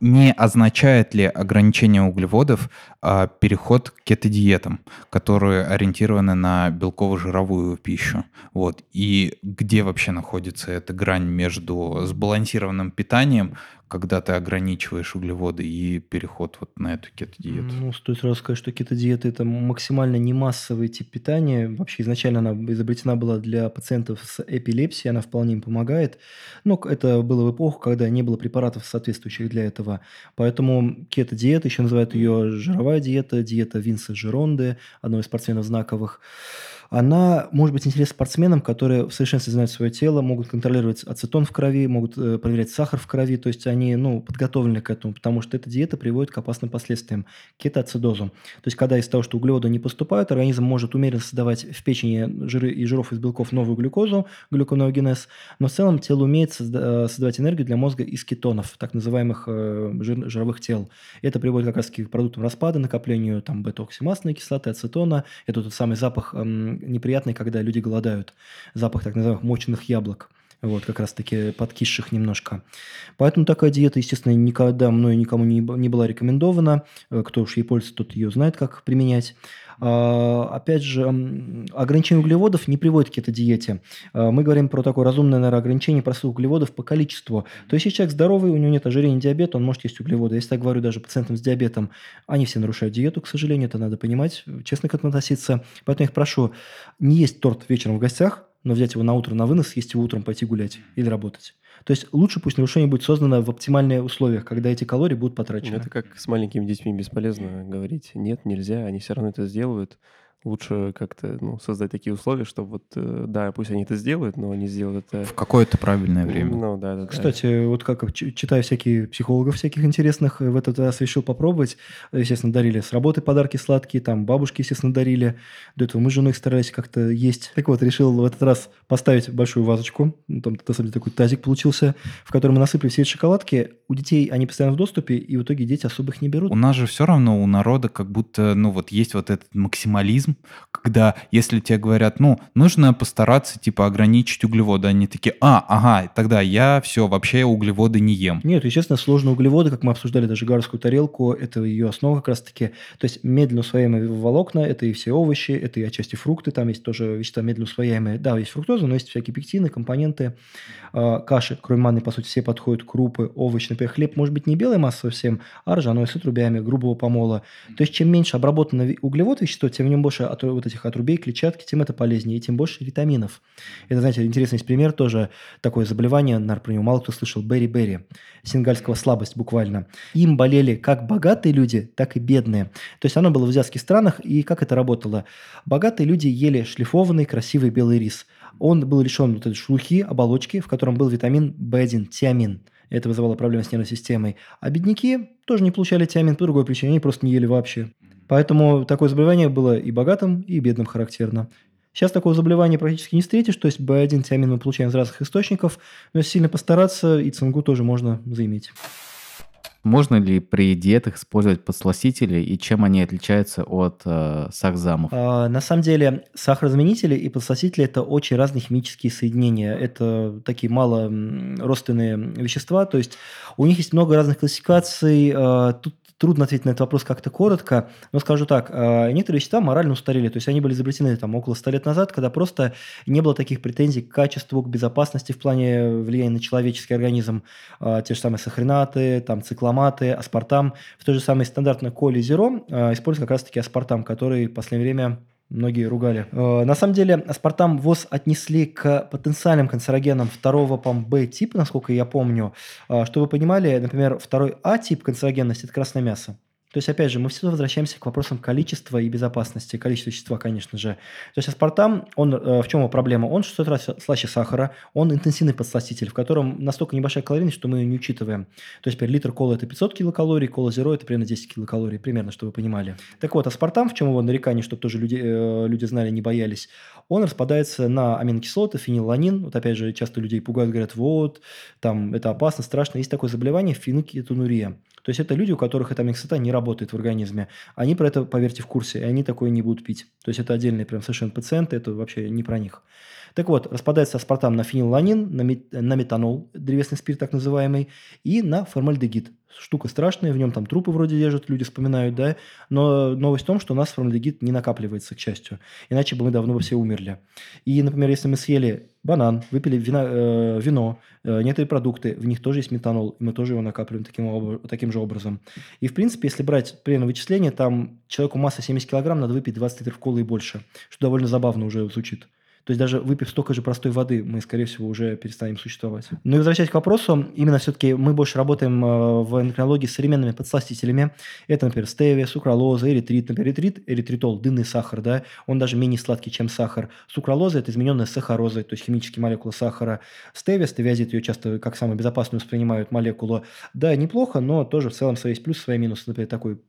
Не означает ли ограничение углеводов а, переход к кетодиетам, которые ориентированы на белково-жировую пищу? Вот. И где вообще находится эта грань между сбалансированным питанием, когда ты ограничиваешь углеводы и переход вот на эту кето-диету? Ну, стоит сразу сказать, что кето-диета – это максимально не массовый тип питания. Вообще изначально она изобретена была для пациентов с эпилепсией, она вполне им помогает. Но это было в эпоху, когда не было препаратов, соответствующих для этого. Поэтому кето-диета, еще называют ее жировая диета, диета Винса Жеронды, одного из спортсменов знаковых она может быть интересна спортсменам, которые в совершенстве знают свое тело, могут контролировать ацетон в крови, могут э, проверять сахар в крови, то есть они ну, подготовлены к этому, потому что эта диета приводит к опасным последствиям, кетоацидозу. То есть когда из того, что углеводы не поступают, организм может умеренно создавать в печени жиры и жиров из белков новую глюкозу, глюконеогенез, но в целом тело умеет созда- э, создавать энергию для мозга из кетонов, так называемых э, жир- жировых тел. Это приводит как раз к продуктам распада, накоплению там бета-оксимасной кислоты, ацетона. Это тот самый запах эм, неприятный, когда люди голодают. Запах так называемых моченых яблок. Вот, как раз-таки подкисших немножко. Поэтому такая диета, естественно, никогда мной никому не, не была рекомендована. Э, кто уж ей пользуется, тот ее знает, как применять. А, опять же, ограничение углеводов не приводит к этой диете. А, мы говорим про такое разумное наверное, ограничение простых углеводов по количеству. То есть, если человек здоровый, у него нет ожирения, диабета, он может есть углеводы. Если я говорю даже пациентам с диабетом, они все нарушают диету, к сожалению, это надо понимать, честно к этому относиться. Поэтому я их прошу не есть торт вечером в гостях, но взять его на утро на вынос, съесть его утром, пойти гулять или работать. То есть лучше пусть нарушение будет создано в оптимальных условиях, когда эти калории будут потрачены. Это как с маленькими детьми бесполезно говорить «нет, нельзя», они все равно это сделают лучше как-то ну, создать такие условия, чтобы вот, э, да, пусть они это сделают, но они сделают это... В какое-то правильное время. Ну, да, да, Кстати, да. вот как читаю всякие психологов всяких интересных, в этот раз решил попробовать. Естественно, дарили с работы подарки сладкие, там бабушки, естественно, дарили. До этого мы с женой старались как-то есть. Так вот, решил в этот раз поставить большую вазочку. Ну, там, на самом деле, такой тазик получился, в который мы насыпали все эти шоколадки. У детей они постоянно в доступе, и в итоге дети особо их не берут. У нас же все равно, у народа как будто, ну, вот есть вот этот максимализм, когда если тебе говорят, ну, нужно постараться, типа, ограничить углеводы, они такие, а, ага, тогда я все, вообще углеводы не ем. Нет, естественно, сложные углеводы, как мы обсуждали даже гарскую тарелку, это ее основа как раз-таки, то есть медленно усвояемые волокна, это и все овощи, это и отчасти фрукты, там есть тоже вещества медленно усвояемые, да, есть фруктоза, но есть всякие пектины, компоненты, э, каши, кроме манны, по сути, все подходят, крупы, овощи, например, хлеб может быть не белой массы совсем, а ржаной, с отрубями, грубого помола. То есть чем меньше обработано углевод вещество, тем в нем больше от вот этих отрубей, клетчатки, тем это полезнее, и тем больше витаминов. Это, знаете, интересный есть пример тоже, такое заболевание, наверное, про него мало кто слышал, Берри-Берри, сингальского слабость буквально. Им болели как богатые люди, так и бедные. То есть оно было в азиатских странах, и как это работало? Богатые люди ели шлифованный красивый белый рис. Он был лишен вот этой шелухи, оболочки, в котором был витамин В1, тиамин. Это вызывало проблемы с нервной системой. А бедняки тоже не получали тиамин по другой причине, они просто не ели вообще. Поэтому такое заболевание было и богатым, и бедным характерно. Сейчас такого заболевания практически не встретишь, то есть B1 тиамин мы получаем из разных источников, но если сильно постараться, и цингу тоже можно заиметь. Можно ли при диетах использовать подсластители и чем они отличаются от э, сахзамов? А, на самом деле сахарозаменители и подсластители – это очень разные химические соединения. Это такие мало родственные вещества, то есть у них есть много разных классификаций. А, тут Трудно ответить на этот вопрос как-то коротко, но скажу так, а, некоторые вещества морально устарели, то есть они были изобретены там около 100 лет назад, когда просто не было таких претензий к качеству, к безопасности в плане влияния на человеческий организм. А, те же самые сахаринаты, там цикломаты, аспартам. В той же самой стандартной коле зеро а, используется как раз-таки аспартам, который в последнее время многие ругали. Э, на самом деле, аспартам ВОЗ отнесли к потенциальным канцерогенам второго, по Б-типа, насколько я помню. Э, чтобы вы понимали, например, второй А-тип канцерогенности – это красное мясо. То есть, опять же, мы всегда возвращаемся к вопросам количества и безопасности. Количество вещества, конечно же. То есть, аспартам, он, э, в чем его проблема? Он 600 раз слаще сахара, он интенсивный подсластитель, в котором настолько небольшая калорийность, что мы ее не учитываем. То есть, теперь литр колы – это 500 килокалорий, кола зеро – это примерно 10 килокалорий, примерно, чтобы вы понимали. Так вот, аспартам, в чем его нарекание, чтобы тоже люди, э, люди знали, не боялись, он распадается на аминокислоты, фенилаланин. Вот опять же, часто людей пугают, говорят, вот, там, это опасно, страшно. Есть такое заболевание фенилкетонурия. То есть это люди, у которых эта аминокислота не работает в организме. Они про это, поверьте, в курсе, и они такое не будут пить. То есть это отдельные прям совершенно пациенты, это вообще не про них. Так вот, распадается аспартам на фенилаланин, на, мет, на метанол, древесный спирт так называемый, и на формальдегид. Штука страшная, в нем там трупы вроде держат, люди вспоминают, да, но новость в том, что у нас формальдегид не накапливается, к счастью, иначе бы мы давно бы все умерли. И, например, если мы съели банан, выпили вина, э, вино, э, некоторые продукты, в них тоже есть метанол, и мы тоже его накапливаем таким, таким же образом. И, в принципе, если брать примерно вычисление, там человеку масса 70 килограмм, надо выпить 20 литров колы и больше, что довольно забавно уже звучит. То есть даже выпив столько же простой воды, мы, скорее всего, уже перестанем существовать. Но и возвращаясь к вопросу, именно все-таки мы больше работаем э, в эндокринологии с современными подсластителями. Это, например, стевия, сукралоза, эритрит. Например, эритрит, эритритол, дынный сахар, да, он даже менее сладкий, чем сахар. Сукралоза – это измененная сахароза, то есть химические молекулы сахара. Стевия, стевиазид, ее часто как самую безопасную воспринимают молекулу. Да, неплохо, но тоже в целом свои плюсы, свои минусы. Например, такой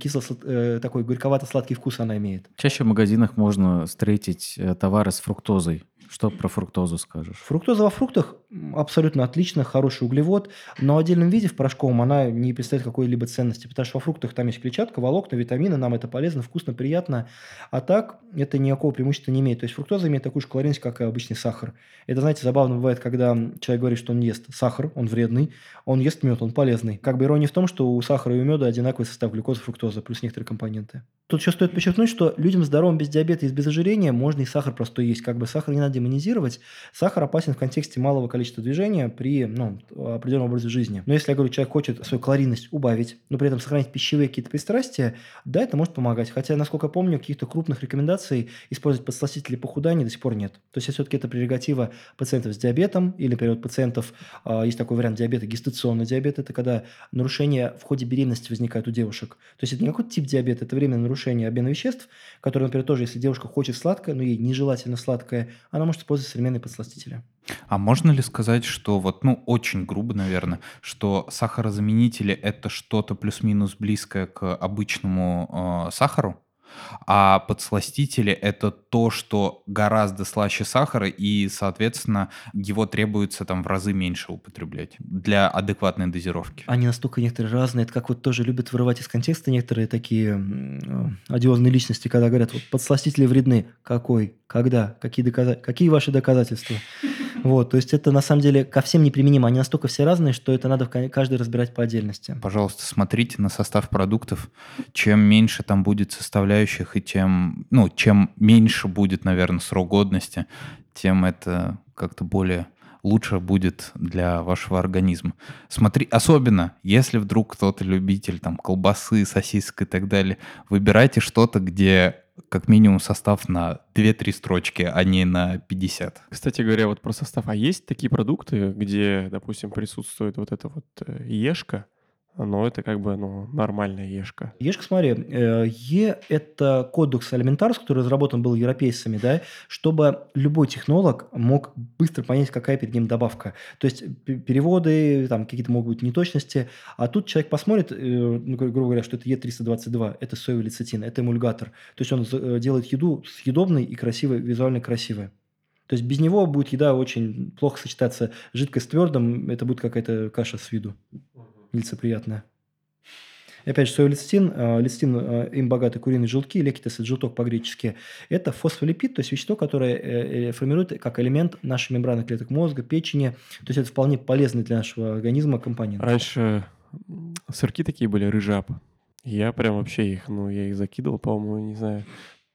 кисло э, такой горьковато-сладкий вкус она имеет. Чаще в магазинах можно встретить э, товары с фруктами фруктозой. Что про фруктозу скажешь? Фруктоза во фруктах абсолютно отлично, хороший углевод, но в отдельном виде в порошковом она не представляет какой-либо ценности, потому что во фруктах там есть клетчатка, волокна, витамины, нам это полезно, вкусно, приятно, а так это никакого преимущества не имеет. То есть фруктоза имеет такую же калорийность, как и обычный сахар. Это, знаете, забавно бывает, когда человек говорит, что он ест сахар, он вредный, он ест мед, он полезный. Как бы ирония в том, что у сахара и у меда одинаковый состав глюкозы, фруктозы, плюс некоторые компоненты. Тут еще стоит подчеркнуть, что людям здоровым без диабета и без ожирения можно и сахар просто есть. Как бы сахар не надо демонизировать. Сахар опасен в контексте малого количества движения при ну, определенном образе жизни. Но если, я говорю, человек хочет свою калорийность убавить, но при этом сохранить пищевые какие-то пристрастия, да, это может помогать. Хотя, насколько я помню, каких-то крупных рекомендаций использовать подсластители похудания до сих пор нет. То есть, все-таки это прерогатива пациентов с диабетом или, например, пациентов, э, есть такой вариант диабета, гестационный диабет, это когда нарушения в ходе беременности возникают у девушек. То есть, это не какой-то тип диабета, это временное нарушение обмена веществ, которое, например, тоже, если девушка хочет сладкое, но ей нежелательно сладкое, она может использовать современные подсластители. А можно ли сказать, что вот, ну, очень грубо, наверное, что сахарозаменители это что-то плюс-минус близкое к обычному э, сахару? А подсластители – это то, что гораздо слаще сахара, и, соответственно, его требуется там в разы меньше употреблять для адекватной дозировки. Они настолько некоторые разные. Это как вот тоже любят вырывать из контекста некоторые такие э, одиозные личности, когда говорят, вот подсластители вредны. Какой? Когда? Какие, доказ... Какие ваши доказательства? Вот, то есть это на самом деле ко всем неприменимо. Они настолько все разные, что это надо каждый разбирать по отдельности. Пожалуйста, смотрите на состав продуктов. Чем меньше там будет составляющих, и тем, ну, чем меньше будет, наверное, срок годности, тем это как-то более лучше будет для вашего организма. Смотри, особенно, если вдруг кто-то любитель там колбасы, сосисок и так далее, выбирайте что-то, где как минимум состав на 2-3 строчки, а не на 50. Кстати говоря, вот про состав. А есть такие продукты, где, допустим, присутствует вот эта вот э, ешка, но это как бы ну, нормальная ешка. Ешка, смотри, э, Е – это кодекс алиментарс, который разработан был европейцами, да, чтобы любой технолог мог быстро понять, какая перед ним добавка. То есть переводы, там какие-то могут быть неточности, а тут человек посмотрит, э, ну, грубо говоря, что это Е322, это соевый лецитин, это эмульгатор. То есть он э, делает еду съедобной и красивой, визуально красивой. То есть без него будет еда очень плохо сочетаться. Жидкость с твердым – это будет какая-то каша с виду нелицеприятная. И опять же, соевый лецитин, э, э, им богаты куриные желтки, лекитес – желток по-гречески. Это фосфолипид, то есть вещество, которое э, формирует как элемент нашей мембраны клеток мозга, печени. То есть это вполне полезный для нашего организма компонент. Раньше сырки такие были, рыжап. Я прям вообще их, ну, я их закидывал, по-моему, не знаю,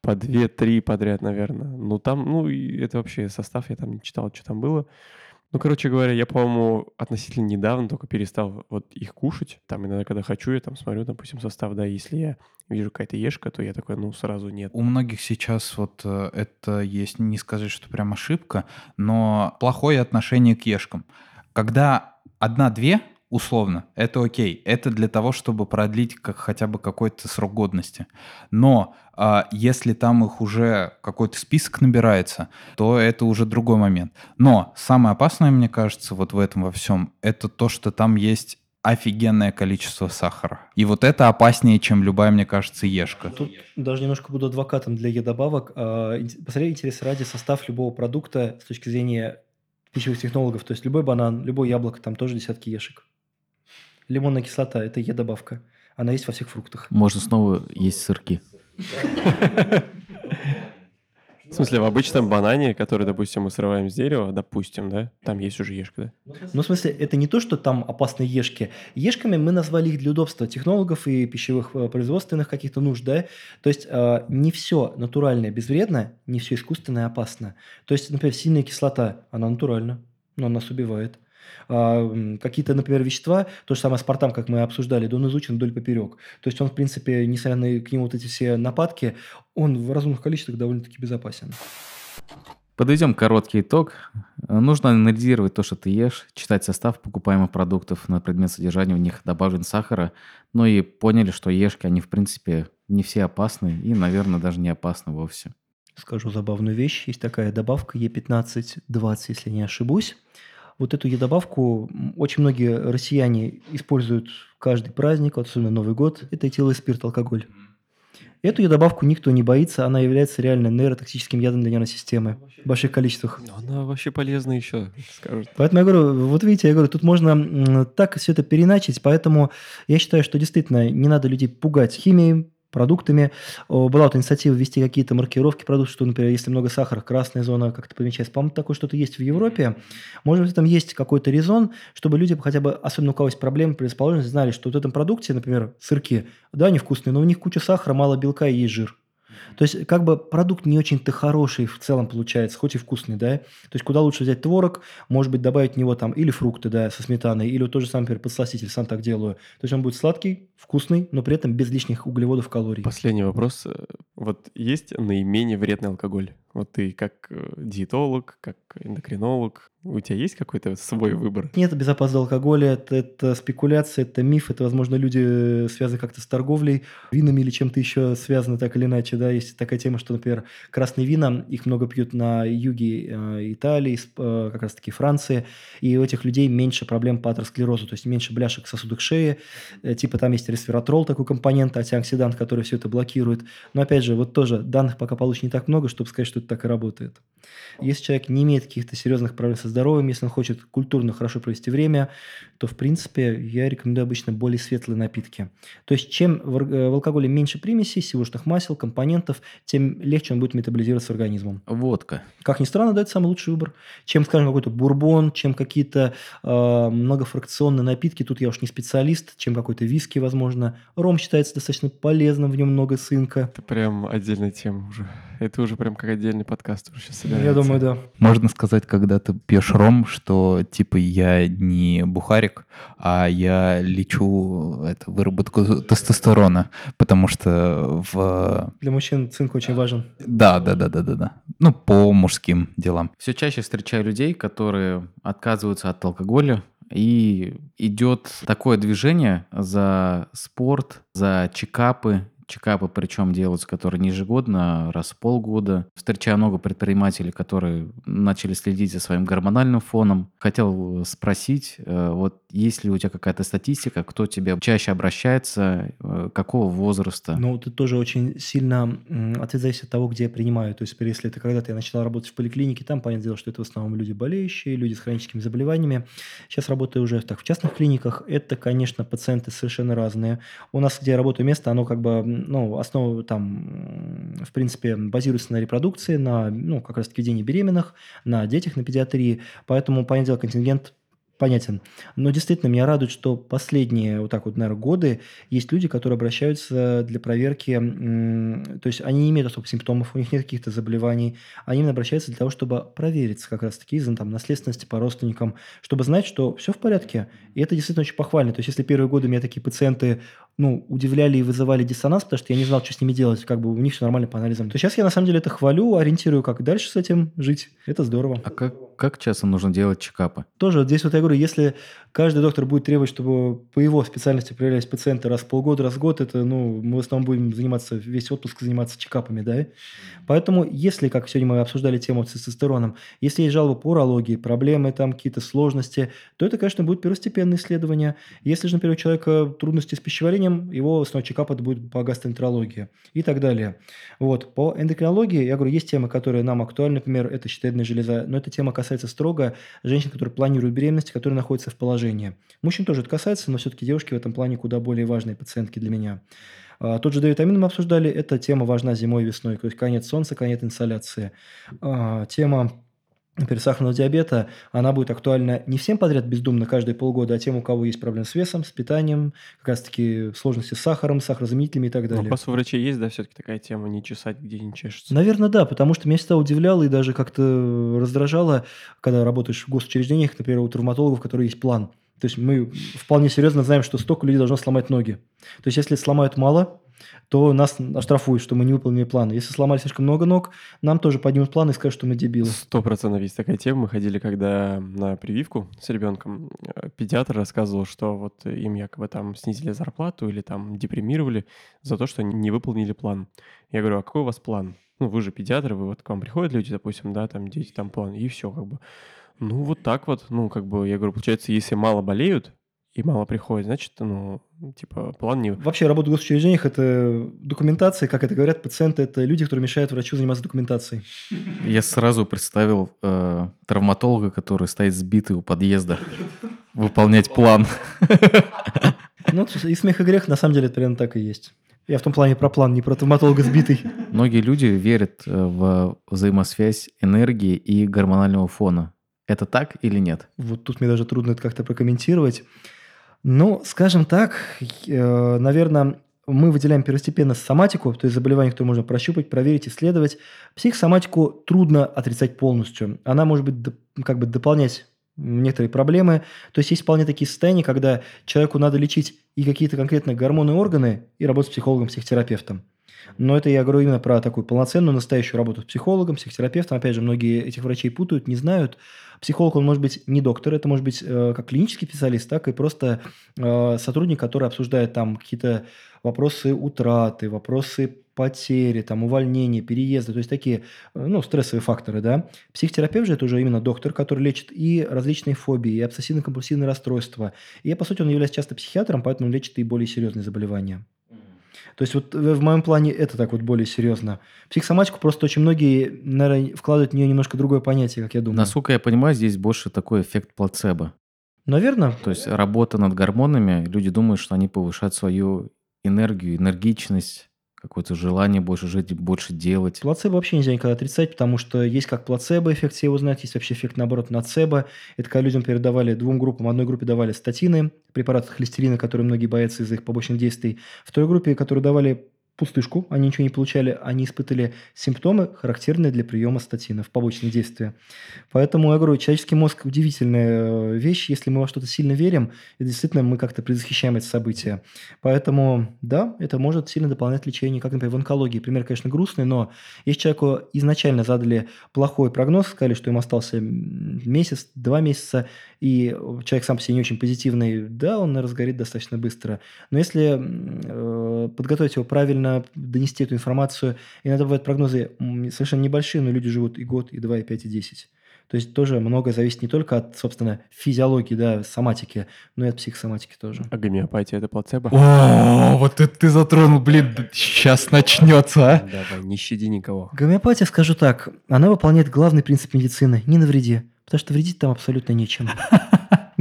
по две-три подряд, наверное. Ну, там, ну, это вообще состав, я там не читал, что там было. Ну, короче говоря, я, по-моему, относительно недавно только перестал вот их кушать. Там иногда, когда хочу, я там смотрю, допустим, состав, да, если я вижу какая-то ешка, то я такой, ну, сразу нет. У многих сейчас вот э, это есть, не сказать, что прям ошибка, но плохое отношение к ешкам. Когда одна-две условно, это окей. Это для того, чтобы продлить как хотя бы какой-то срок годности. Но а, если там их уже какой-то список набирается, то это уже другой момент. Но самое опасное, мне кажется, вот в этом во всем, это то, что там есть офигенное количество сахара. И вот это опаснее, чем любая, мне кажется, ешка. Тут даже немножко буду адвокатом для Е-добавок. А, Посмотри, интерес ради состав любого продукта с точки зрения пищевых технологов. То есть любой банан, любое яблоко, там тоже десятки ешек. Лимонная кислота – это Е-добавка. Она есть во всех фруктах. Можно снова есть сырки. В смысле, в обычном банане, который, допустим, мы срываем с дерева, допустим, да, там есть уже ешка, да? Ну, в смысле, это не то, что там опасные ешки. Ешками мы назвали их для удобства технологов и пищевых э, производственных каких-то нужд, да. То есть э, не все натуральное безвредно, не все искусственное опасно. То есть, например, сильная кислота, она натуральна, но она нас убивает. А, какие-то, например, вещества, то же самое с портам, как мы обсуждали, да он изучен вдоль поперек. То есть он, в принципе, несмотря на к нему вот эти все нападки, он в разумных количествах довольно-таки безопасен. Подведем короткий итог. Нужно анализировать то, что ты ешь, читать состав покупаемых продуктов на предмет содержания в них добавлен сахара, ну и поняли, что ешки, они в принципе не все опасны и, наверное, даже не опасны вовсе. Скажу забавную вещь. Есть такая добавка Е15-20, если не ошибусь. Вот эту добавку очень многие россияне используют каждый праздник, особенно Новый год. Это этиловый спирт, алкоголь. Эту добавку никто не боится, она является реально нейротоксическим ядом для нервной системы в больших количествах. Но она вообще полезна еще, скажут. Поэтому я говорю, вот видите, я говорю, тут можно так все это переначить, поэтому я считаю, что действительно не надо людей пугать химией, продуктами. Была вот инициатива ввести какие-то маркировки продуктов, что, например, если много сахара, красная зона как-то помечается. По-моему, такое что-то есть в Европе. Может быть, там есть какой-то резон, чтобы люди хотя бы, особенно у кого есть проблемы, предрасположенность, знали, что вот в этом продукте, например, сырки, да, они вкусные, но у них куча сахара, мало белка и есть жир. То есть, как бы продукт не очень-то хороший в целом получается, хоть и вкусный, да. То есть, куда лучше взять творог, может быть, добавить в него там или фрукты, да, со сметаной, или вот тот же самый, подсластитель, сам так делаю. То есть, он будет сладкий, вкусный, но при этом без лишних углеводов, калорий. Последний вопрос. Вот есть наименее вредный алкоголь? Вот ты как э, диетолог, как эндокринолог, у тебя есть какой-то свой выбор? Нет, безопасность алкоголя это, это спекуляция, это миф, это, возможно, люди связаны как-то с торговлей, винами или чем-то еще связаны так или иначе, да, есть такая тема, что, например, красные вина, их много пьют на юге э, Италии, э, как раз-таки Франции, и у этих людей меньше проблем по атеросклерозу, то есть меньше бляшек в сосудах шеи, э, типа там есть ресвератрол, такой компонент, антиоксидант, который все это блокирует, но, опять же, вот тоже данных пока получено не так много, чтобы сказать, что это так и работает. Если человек не имеет каких-то серьезных проблем со здоровьем, если он хочет культурно хорошо провести время, то, в принципе, я рекомендую обычно более светлые напитки. То есть, чем в, э, в алкоголе меньше примесей, сивушных масел, компонентов, тем легче он будет метаболизироваться организмом. Водка. Как ни странно, да, это самый лучший выбор. Чем, скажем, какой-то бурбон, чем какие-то э, многофракционные напитки, тут я уж не специалист, чем какой-то виски, возможно. Ром считается достаточно полезным, в нем много цинка. Это прям отдельная тема уже. Это уже прям как отдельный подкаст уже сейчас собирается. Я думаю, да. Можно сказать, когда ты пьешь ром, что типа я не бухарик, а я лечу это, выработку тестостерона, потому что в... Для мужчин цинк очень важен. Да, да, да, да, да, да. Ну, по мужским делам. Все чаще встречаю людей, которые отказываются от алкоголя, и идет такое движение за спорт, за чекапы, чекапы причем делаются, которые не ежегодно, раз в полгода. Встречаю много предпринимателей, которые начали следить за своим гормональным фоном. Хотел спросить, э, вот есть ли у тебя какая-то статистика, кто тебе чаще обращается, э, какого возраста? Ну, это тоже очень сильно ответ от того, где я принимаю. То есть, если это когда-то я начала работать в поликлинике, там, понятное дело, что это в основном люди болеющие, люди с хроническими заболеваниями. Сейчас работаю уже так в частных клиниках. Это, конечно, пациенты совершенно разные. У нас, где я работаю, место, оно как бы ну, основа там, в принципе, базируется на репродукции, на, ну, как раз-таки ведении беременных, на детях, на педиатрии. Поэтому, понятное дело, контингент понятен. Но действительно меня радует, что последние, вот так вот, наверное, годы есть люди, которые обращаются для проверки, то есть они не имеют особых симптомов, у них нет каких-то заболеваний, они именно обращаются для того, чтобы провериться как раз-таки из-за там, наследственности по родственникам, чтобы знать, что все в порядке. И это действительно очень похвально. То есть если первые годы у меня такие пациенты, ну, удивляли и вызывали диссонанс, потому что я не знал, что с ними делать, как бы у них все нормально по анализам. То сейчас я на самом деле это хвалю, ориентирую, как дальше с этим жить. Это здорово. А как, как часто нужно делать чекапы? Тоже вот здесь вот я говорю, если каждый доктор будет требовать, чтобы по его специальности проверялись пациенты раз в полгода, раз в год, это, ну, мы в основном будем заниматься, весь отпуск заниматься чекапами, да. Поэтому, если, как сегодня мы обсуждали тему с тестостероном, если есть жалобы по урологии, проблемы, там какие-то сложности, то это, конечно, будет первостепенное исследование. Если же, например, у человека трудности с пищеварением, его основной чекап будет по гастроэнтерологии и так далее. Вот. По эндокринологии, я говорю, есть темы, которые нам актуальны, например, это щитовидная железа, но эта тема касается строго женщин, которые планируют беременность, которые находятся в положении. Мужчин тоже это касается, но все-таки девушки в этом плане куда более важные пациентки для меня. А, тот же D-витамин мы обсуждали, эта тема важна зимой и весной, то есть конец солнца, конец инсоляции. А, тема например, сахарного диабета, она будет актуальна не всем подряд бездумно каждые полгода, а тем, у кого есть проблемы с весом, с питанием, как раз-таки сложности с сахаром, сахарозаменителями и так далее. Вопрос у врачей есть, да, все-таки такая тема, не чесать, где не чешется? Наверное, да, потому что меня всегда удивляло и даже как-то раздражало, когда работаешь в госучреждениях, например, у травматологов, у которых есть план. То есть мы вполне серьезно знаем, что столько людей должно сломать ноги. То есть если сломают мало, то нас оштрафуют, что мы не выполнили план. Если сломали слишком много ног, нам тоже поднимут план и скажут, что мы дебилы. Сто процентов есть такая тема. Мы ходили, когда на прививку с ребенком, педиатр рассказывал, что вот им якобы там снизили зарплату или там депримировали за то, что они не выполнили план. Я говорю, а какой у вас план? Ну, вы же педиатр, вы вот к вам приходят люди, допустим, да, там дети, там план, и все как бы. Ну, вот так вот, ну, как бы, я говорю, получается, если мало болеют, и мало приходит, значит, ну, типа, план не... Вообще, работа в госучреждениях – это документация, как это говорят, пациенты – это люди, которые мешают врачу заниматься документацией. Я сразу представил э, травматолога, который стоит сбитый у подъезда, выполнять план. Ну, и смех и грех, на самом деле, это примерно так и есть. Я в том плане про план, не про травматолога сбитый. Многие люди верят э, в взаимосвязь энергии и гормонального фона. Это так или нет? Вот тут мне даже трудно это как-то прокомментировать. Ну, скажем так, э, наверное, мы выделяем первостепенно соматику, то есть заболевание, которое можно прощупать, проверить, исследовать. Психосоматику трудно отрицать полностью. Она может быть как бы дополнять некоторые проблемы. То есть есть вполне такие состояния, когда человеку надо лечить и какие-то конкретные гормоны органы, и работать с психологом, психотерапевтом. Но это я говорю именно про такую полноценную, настоящую работу с психологом, психотерапевтом. Опять же, многие этих врачей путают, не знают. Психолог, он может быть не доктор, это может быть э, как клинический специалист, так и просто э, сотрудник, который обсуждает там какие-то вопросы утраты, вопросы потери, там, увольнения, переезда, то есть такие, э, ну, стрессовые факторы, да. Психотерапевт же это уже именно доктор, который лечит и различные фобии, и обсессивно-компульсивные расстройства. И, по сути, он является часто психиатром, поэтому лечит и более серьезные заболевания. То есть вот в моем плане это так вот более серьезно. Психосоматику просто очень многие, наверное, вкладывают в нее немножко другое понятие, как я думаю. Насколько я понимаю, здесь больше такой эффект плацебо. Наверное. То есть работа над гормонами, люди думают, что они повышают свою энергию, энергичность, какое-то желание больше жить, больше делать. Плацебо вообще нельзя никогда отрицать, потому что есть как плацебо эффект, все его знают, есть вообще эффект, наоборот, нацебо. Это когда людям передавали двум группам, одной группе давали статины, препараты холестерина, которые многие боятся из-за их побочных действий. Второй группе, которую давали пустышку, они ничего не получали, они испытали симптомы, характерные для приема статинов, побочные действия. Поэтому, я говорю, человеческий мозг – удивительная э, вещь. Если мы во что-то сильно верим, и действительно мы как-то предвосхищаем это событие. Поэтому, да, это может сильно дополнять лечение, как, например, в онкологии. Пример, конечно, грустный, но если человеку изначально задали плохой прогноз, сказали, что им остался месяц, два месяца, и человек сам по себе не очень позитивный, да, он разгорит достаточно быстро. Но если э, подготовить его правильно, донести эту информацию, иногда бывают прогнозы совершенно небольшие, но люди живут и год, и два, и пять, и десять. То есть тоже многое зависит не только от, собственно, физиологии, да, соматики, но и от психосоматики тоже. А гомеопатия – это плацебо? О, вот это ты затронул, блин, сейчас начнется, а? Давай, не щади никого. Гомеопатия, скажу так, она выполняет главный принцип медицины – не навреди. Потому что вредить там абсолютно нечем.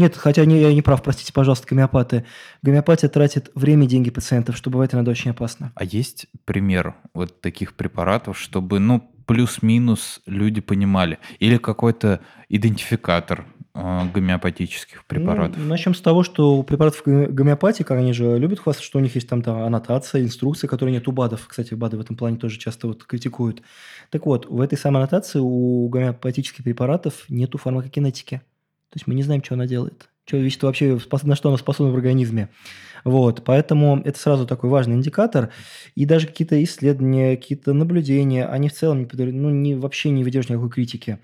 Нет, хотя не, я не прав, простите, пожалуйста, гомеопаты. Гомеопатия тратит время и деньги пациентов, что бывает иногда очень опасно. А есть пример вот таких препаратов, чтобы, ну, плюс-минус люди понимали? Или какой-то идентификатор э, гомеопатических препаратов? Ну, начнем с того, что у препаратов гомеопатии, как они же любят хвастаться, что у них есть там, там аннотация, инструкция, которой нет у БАДов. Кстати, БАДы в этом плане тоже часто вот критикуют. Так вот, в этой самой аннотации у гомеопатических препаратов нету фармакокинетики. То есть мы не знаем, что она делает. что вещество вообще, на что оно способно в организме. Вот, поэтому это сразу такой важный индикатор. И даже какие-то исследования, какие-то наблюдения, они в целом ну, не, вообще не выдерживают никакой критики.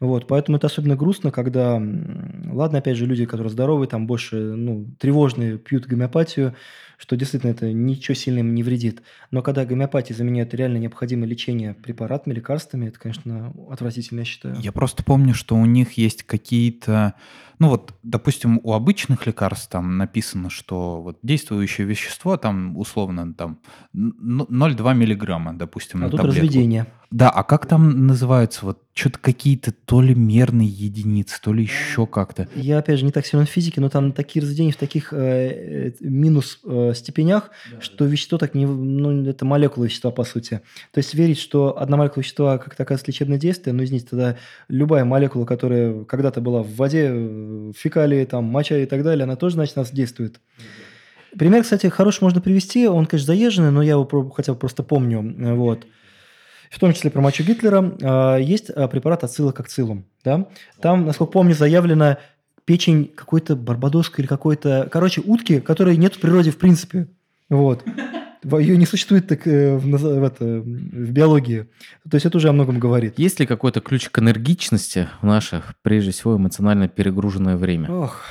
Вот, поэтому это особенно грустно, когда, ладно, опять же, люди, которые здоровые, там больше, ну, тревожные, пьют гомеопатию, что действительно это ничего сильно им не вредит. Но когда гомеопатия заменяет реально необходимое лечение препаратами, лекарствами, это, конечно, отвратительно, я считаю. Я просто помню, что у них есть какие-то... Ну вот, допустим, у обычных лекарств там написано, что вот действующее вещество там условно там 0,2 миллиграмма, допустим, а на тут таблетку. разведение. Да, а как там называются? Вот что-то какие-то то ли мерные единицы, то ли еще как-то. Я, опять же, не так силен в физике, но там такие разведения в таких э, э минус э, степенях, да, что вещество так не... Ну, это молекулы вещества, по сути. То есть верить, что одна молекула вещества как такая лечебное действие, ну, извините, тогда любая молекула, которая когда-то была в воде, в фекалии, там, моча и так далее, она тоже, значит, нас действует. Пример, кстати, хороший можно привести. Он, конечно, заезженный, но я его хотя бы просто помню. Вот в том числе про мочу Гитлера, а, есть а, препарат ацилококцилум. Да? Там, насколько помню, заявлена печень какой-то барбадоской или какой-то... Короче, утки, которой нет в природе в принципе. Вот. Ее не существует так э, в, в, это, в биологии. То есть это уже о многом говорит. Есть ли какой-то ключ к энергичности в наше, прежде всего, эмоционально перегруженное время? Ох,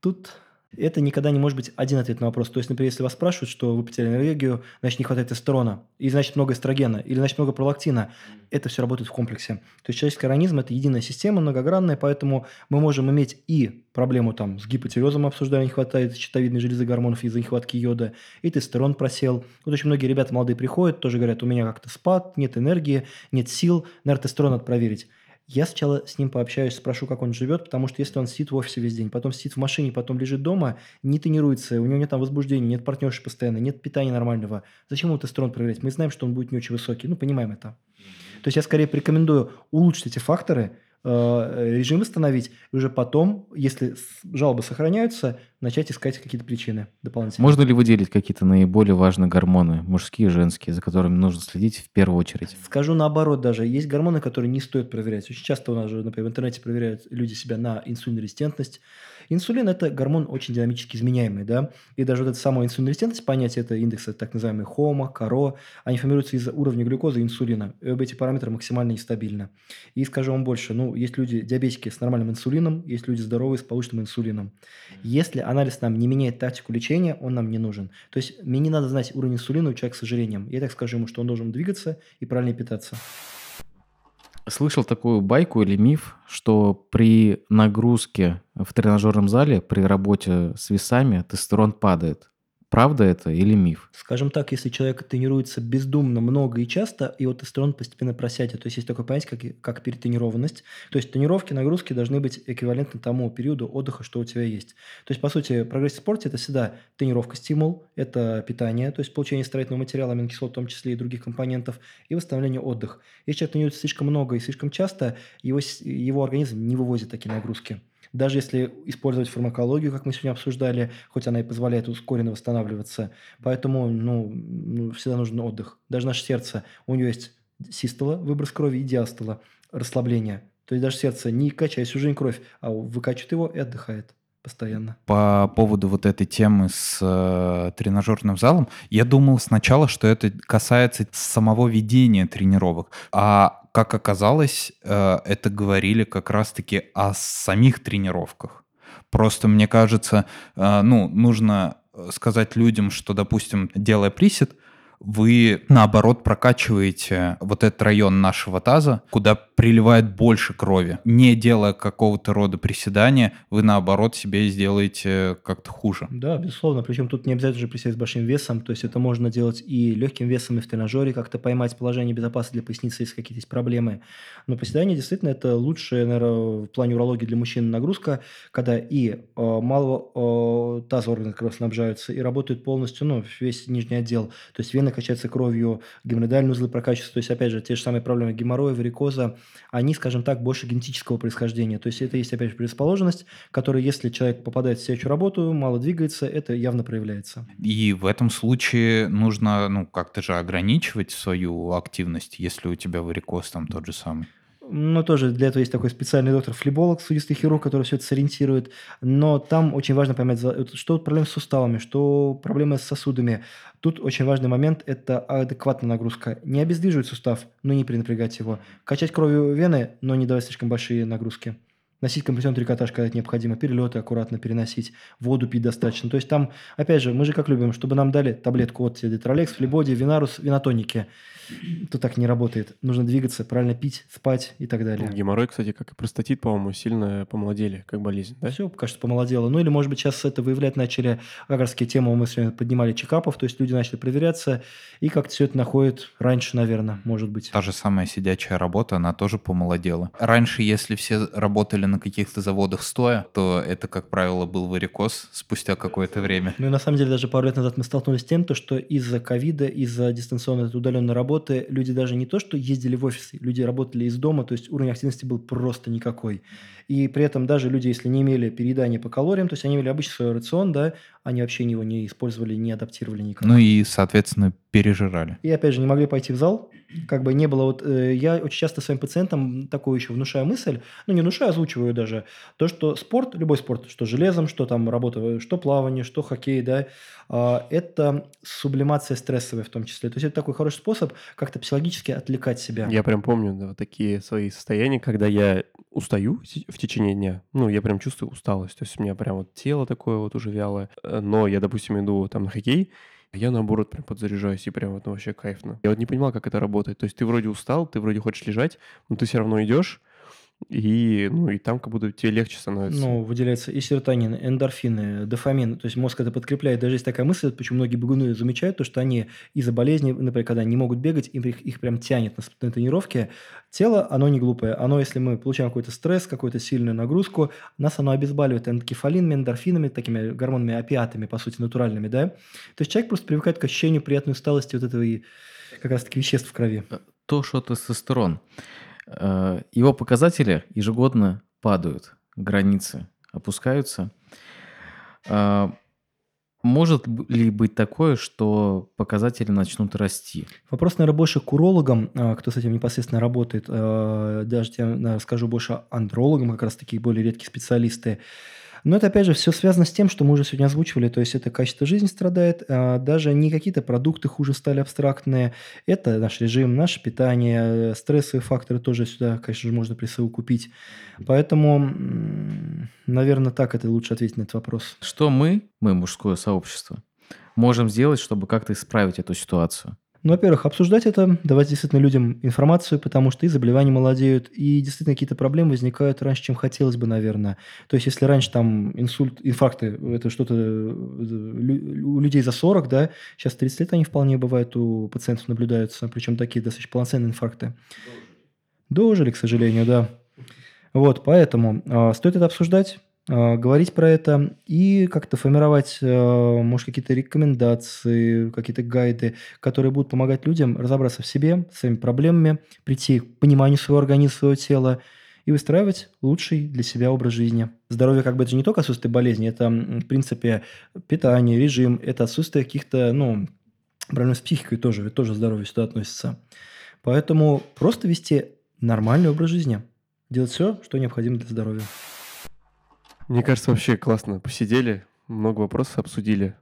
тут это никогда не может быть один ответ на вопрос. То есть, например, если вас спрашивают, что вы потеряли энергию, значит, не хватает эстерона, или значит, много эстрогена, или значит, много пролактина, это все работает в комплексе. То есть, человеческий организм – это единая система, многогранная, поэтому мы можем иметь и проблему там с гипотиреозом обсуждали, не хватает щитовидной железы гормонов из-за нехватки йода, и тестостерон просел. Вот очень многие ребята молодые приходят, тоже говорят, у меня как-то спад, нет энергии, нет сил, наверное, тестостерон надо проверить. Я сначала с ним пообщаюсь, спрошу, как он живет, потому что если он сидит в офисе весь день, потом сидит в машине, потом лежит дома, не тренируется, у него нет там возбуждения, нет партнерши постоянно, нет питания нормального, зачем ему тестостерон проверять? Мы знаем, что он будет не очень высокий, ну, понимаем это. То есть я скорее порекомендую улучшить эти факторы, Э, режим восстановить, и уже потом, если жалобы сохраняются, начать искать какие-то причины дополнительные. Можно ли выделить какие-то наиболее важные гормоны, мужские и женские, за которыми нужно следить в первую очередь? Скажу наоборот даже. Есть гормоны, которые не стоит проверять. Очень часто у нас же, например, в интернете проверяют люди себя на инсулинорезистентность, Инсулин – это гормон очень динамически изменяемый, да, и даже вот эта самая инсулинорезистентность, понятие это индексы так называемый HOMA, КАРО, они формируются из-за уровня глюкозы и инсулина, и оба эти параметры максимально нестабильны. И скажу вам больше, ну, есть люди, диабетики с нормальным инсулином, есть люди здоровые с повышенным инсулином. Если анализ нам не меняет тактику лечения, он нам не нужен. То есть мне не надо знать уровень инсулина у человека с ожирением. Я так скажу ему, что он должен двигаться и правильно питаться слышал такую байку или миф, что при нагрузке в тренажерном зале, при работе с весами тестостерон падает. Правда это или миф? Скажем так, если человек тренируется бездумно, много и часто, его тестостерон постепенно просядет. То есть есть такое понятие, как, как перетренированность. То есть тренировки, нагрузки должны быть эквивалентны тому периоду отдыха, что у тебя есть. То есть, по сути, прогресс в спорте – это всегда тренировка, стимул, это питание, то есть получение строительного материала, аминокислот в том числе и других компонентов, и восстановление отдых. Если человек тренируется слишком много и слишком часто, его, его организм не вывозит такие нагрузки. Даже если использовать фармакологию, как мы сегодня обсуждали, хоть она и позволяет ускоренно восстанавливаться. Поэтому ну, ну, всегда нужен отдых. Даже наше сердце, у него есть систола, выброс крови, и диастола, расслабление. То есть даже сердце не качает всю жизнь кровь, а выкачивает его и отдыхает постоянно. По поводу вот этой темы с э, тренажерным залом, я думал сначала, что это касается самого ведения тренировок. А как оказалось, э, это говорили как раз-таки о самих тренировках. Просто мне кажется, э, ну, нужно сказать людям, что, допустим, делая присед, вы, наоборот, прокачиваете вот этот район нашего таза, куда приливает больше крови. Не делая какого-то рода приседания, вы, наоборот, себе сделаете как-то хуже. Да, безусловно. Причем тут не обязательно же приседать с большим весом. То есть это можно делать и легким весом, и в тренажере, как-то поймать положение безопасности для поясницы, если какие-то есть проблемы. Но приседание действительно это лучшая, наверное, в плане урологии для мужчин нагрузка, когда и э, малого э, таза органы как раз снабжаются, и работает полностью, ну, весь нижний отдел. То есть вены вены качаются кровью, геморроидальные узлы прокачиваются. То есть, опять же, те же самые проблемы геморроя, варикоза, они, скажем так, больше генетического происхождения. То есть, это есть, опять же, предрасположенность, которая, если человек попадает в сидячую работу, мало двигается, это явно проявляется. И в этом случае нужно, ну, как-то же ограничивать свою активность, если у тебя варикоз там тот же самый. Но тоже для этого есть такой специальный доктор-флеболог, судистый хирург, который все это сориентирует. Но там очень важно поймать, что проблемы с суставами, что проблемы с сосудами. Тут очень важный момент – это адекватная нагрузка. Не обездвиживать сустав, но не перенапрягать его. Качать кровью вены, но не давать слишком большие нагрузки носить компрессионный трикотаж, когда это необходимо, перелеты аккуратно переносить, воду пить достаточно. То есть там, опять же, мы же как любим, чтобы нам дали таблетку от Детролекс, Флебоди, Винарус, Винотоники. То так не работает. Нужно двигаться, правильно пить, спать и так далее. Геморрой, кстати, как и простатит, по-моему, сильно помолодели, как болезнь, да? Все, кажется, помолодело. Ну или, может быть, сейчас это выявлять начали, как раз тему мы сегодня поднимали чекапов, то есть люди начали проверяться, и как-то все это находит раньше, наверное, может быть. Та же самая сидячая работа, она тоже помолодела. Раньше, если все работали на каких-то заводах стоя, то это, как правило, был варикоз спустя какое-то время. Ну и на самом деле даже пару лет назад мы столкнулись с тем, то, что из-за ковида, из-за дистанционной удаленной работы люди даже не то, что ездили в офисы, люди работали из дома, то есть уровень активности был просто никакой. И при этом даже люди, если не имели переедания по калориям, то есть они имели обычный свой рацион, да, они вообще его не использовали, не адаптировали никак. Ну и, соответственно, пережирали. И опять же, не могли пойти в зал, как бы не было вот... Э, я очень часто своим пациентам такую еще внушаю мысль, ну не внушаю, озвучиваю даже, то, что спорт, любой спорт, что железом, что там работа, что плавание, что хоккей, да, э, это сублимация стрессовая в том числе. То есть это такой хороший способ как-то психологически отвлекать себя. Я прям помню да, вот такие свои состояния, когда я устаю в течение дня. Ну, я прям чувствую усталость. То есть у меня прям вот тело такое вот уже вялое. Э, но я, допустим, иду там на хоккей, я, наоборот, прям подзаряжаюсь, и прям вот вообще кайфно. Я вот не понимал, как это работает. То есть ты вроде устал, ты вроде хочешь лежать, но ты все равно идешь, и, ну, и там как будто тебе легче становится. Ну, выделяется и серотонин, эндорфины, дофамин. То есть мозг это подкрепляет. Даже есть такая мысль, почему многие бегуны замечают, то, что они из-за болезни, например, когда не могут бегать, им их, их прям тянет на, на тренировке. Тело, оно не глупое. Оно, если мы получаем какой-то стресс, какую-то сильную нагрузку, нас оно обезболивает эндокефалинами, эндорфинами, такими гормонами, опиатами, по сути, натуральными, да? То есть человек просто привыкает к ощущению приятной усталости вот этого и как раз-таки веществ в крови. То, что тестостерон. Э, его показатели ежегодно падают, границы опускаются. Э, может ли быть такое, что показатели начнут расти? Вопрос, наверное, больше к урологам, э, кто с этим непосредственно работает. Даже я скажу больше андрологам, как раз такие более редкие специалисты. Но это, опять же, все связано с тем, что мы уже сегодня озвучивали, то есть это качество жизни страдает, а даже не какие-то продукты хуже стали абстрактные, это наш режим, наше питание, стрессовые факторы тоже сюда, конечно же, можно присовокупить. Поэтому, наверное, так это лучше ответить на этот вопрос. Что мы, мы мужское сообщество, можем сделать, чтобы как-то исправить эту ситуацию? Ну, во-первых, обсуждать это, давать действительно людям информацию, потому что и заболевания молодеют, и действительно какие-то проблемы возникают раньше, чем хотелось бы, наверное. То есть, если раньше там инсульт, инфаркты, это что-то у людей за 40, да, сейчас 30 лет они вполне бывают у пациентов наблюдаются, причем такие достаточно полноценные инфаркты. Дожили, к сожалению, да. Вот, поэтому э, стоит это обсуждать, говорить про это и как-то формировать, а, может, какие-то рекомендации, какие-то гайды, которые будут помогать людям разобраться в себе, с своими проблемами, прийти к пониманию своего организма, своего тела и выстраивать лучший для себя образ жизни. Здоровье как бы это же не только отсутствие болезни, это, в принципе, питание, режим, это отсутствие каких-то, ну, проблем с психикой тоже, ведь тоже здоровье сюда относится. Поэтому просто вести нормальный образ жизни, делать все, что необходимо для здоровья. Мне кажется, вообще классно посидели, много вопросов обсудили.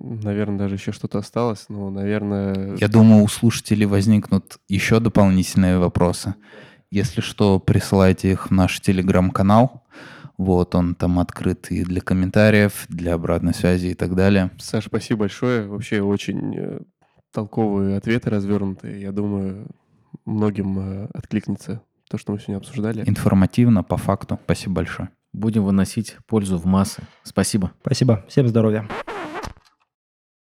Наверное, даже еще что-то осталось, но, наверное... Я думаю, у слушателей возникнут еще дополнительные вопросы. Если что, присылайте их в наш телеграм-канал. Вот, он там открыт и для комментариев, для обратной связи и так далее. Саша, спасибо большое. Вообще очень э, толковые ответы развернутые. Я думаю, многим э, откликнется то, что мы сегодня обсуждали. Информативно, по факту. Спасибо большое. Будем выносить пользу в массы. Спасибо. Спасибо. Всем здоровья.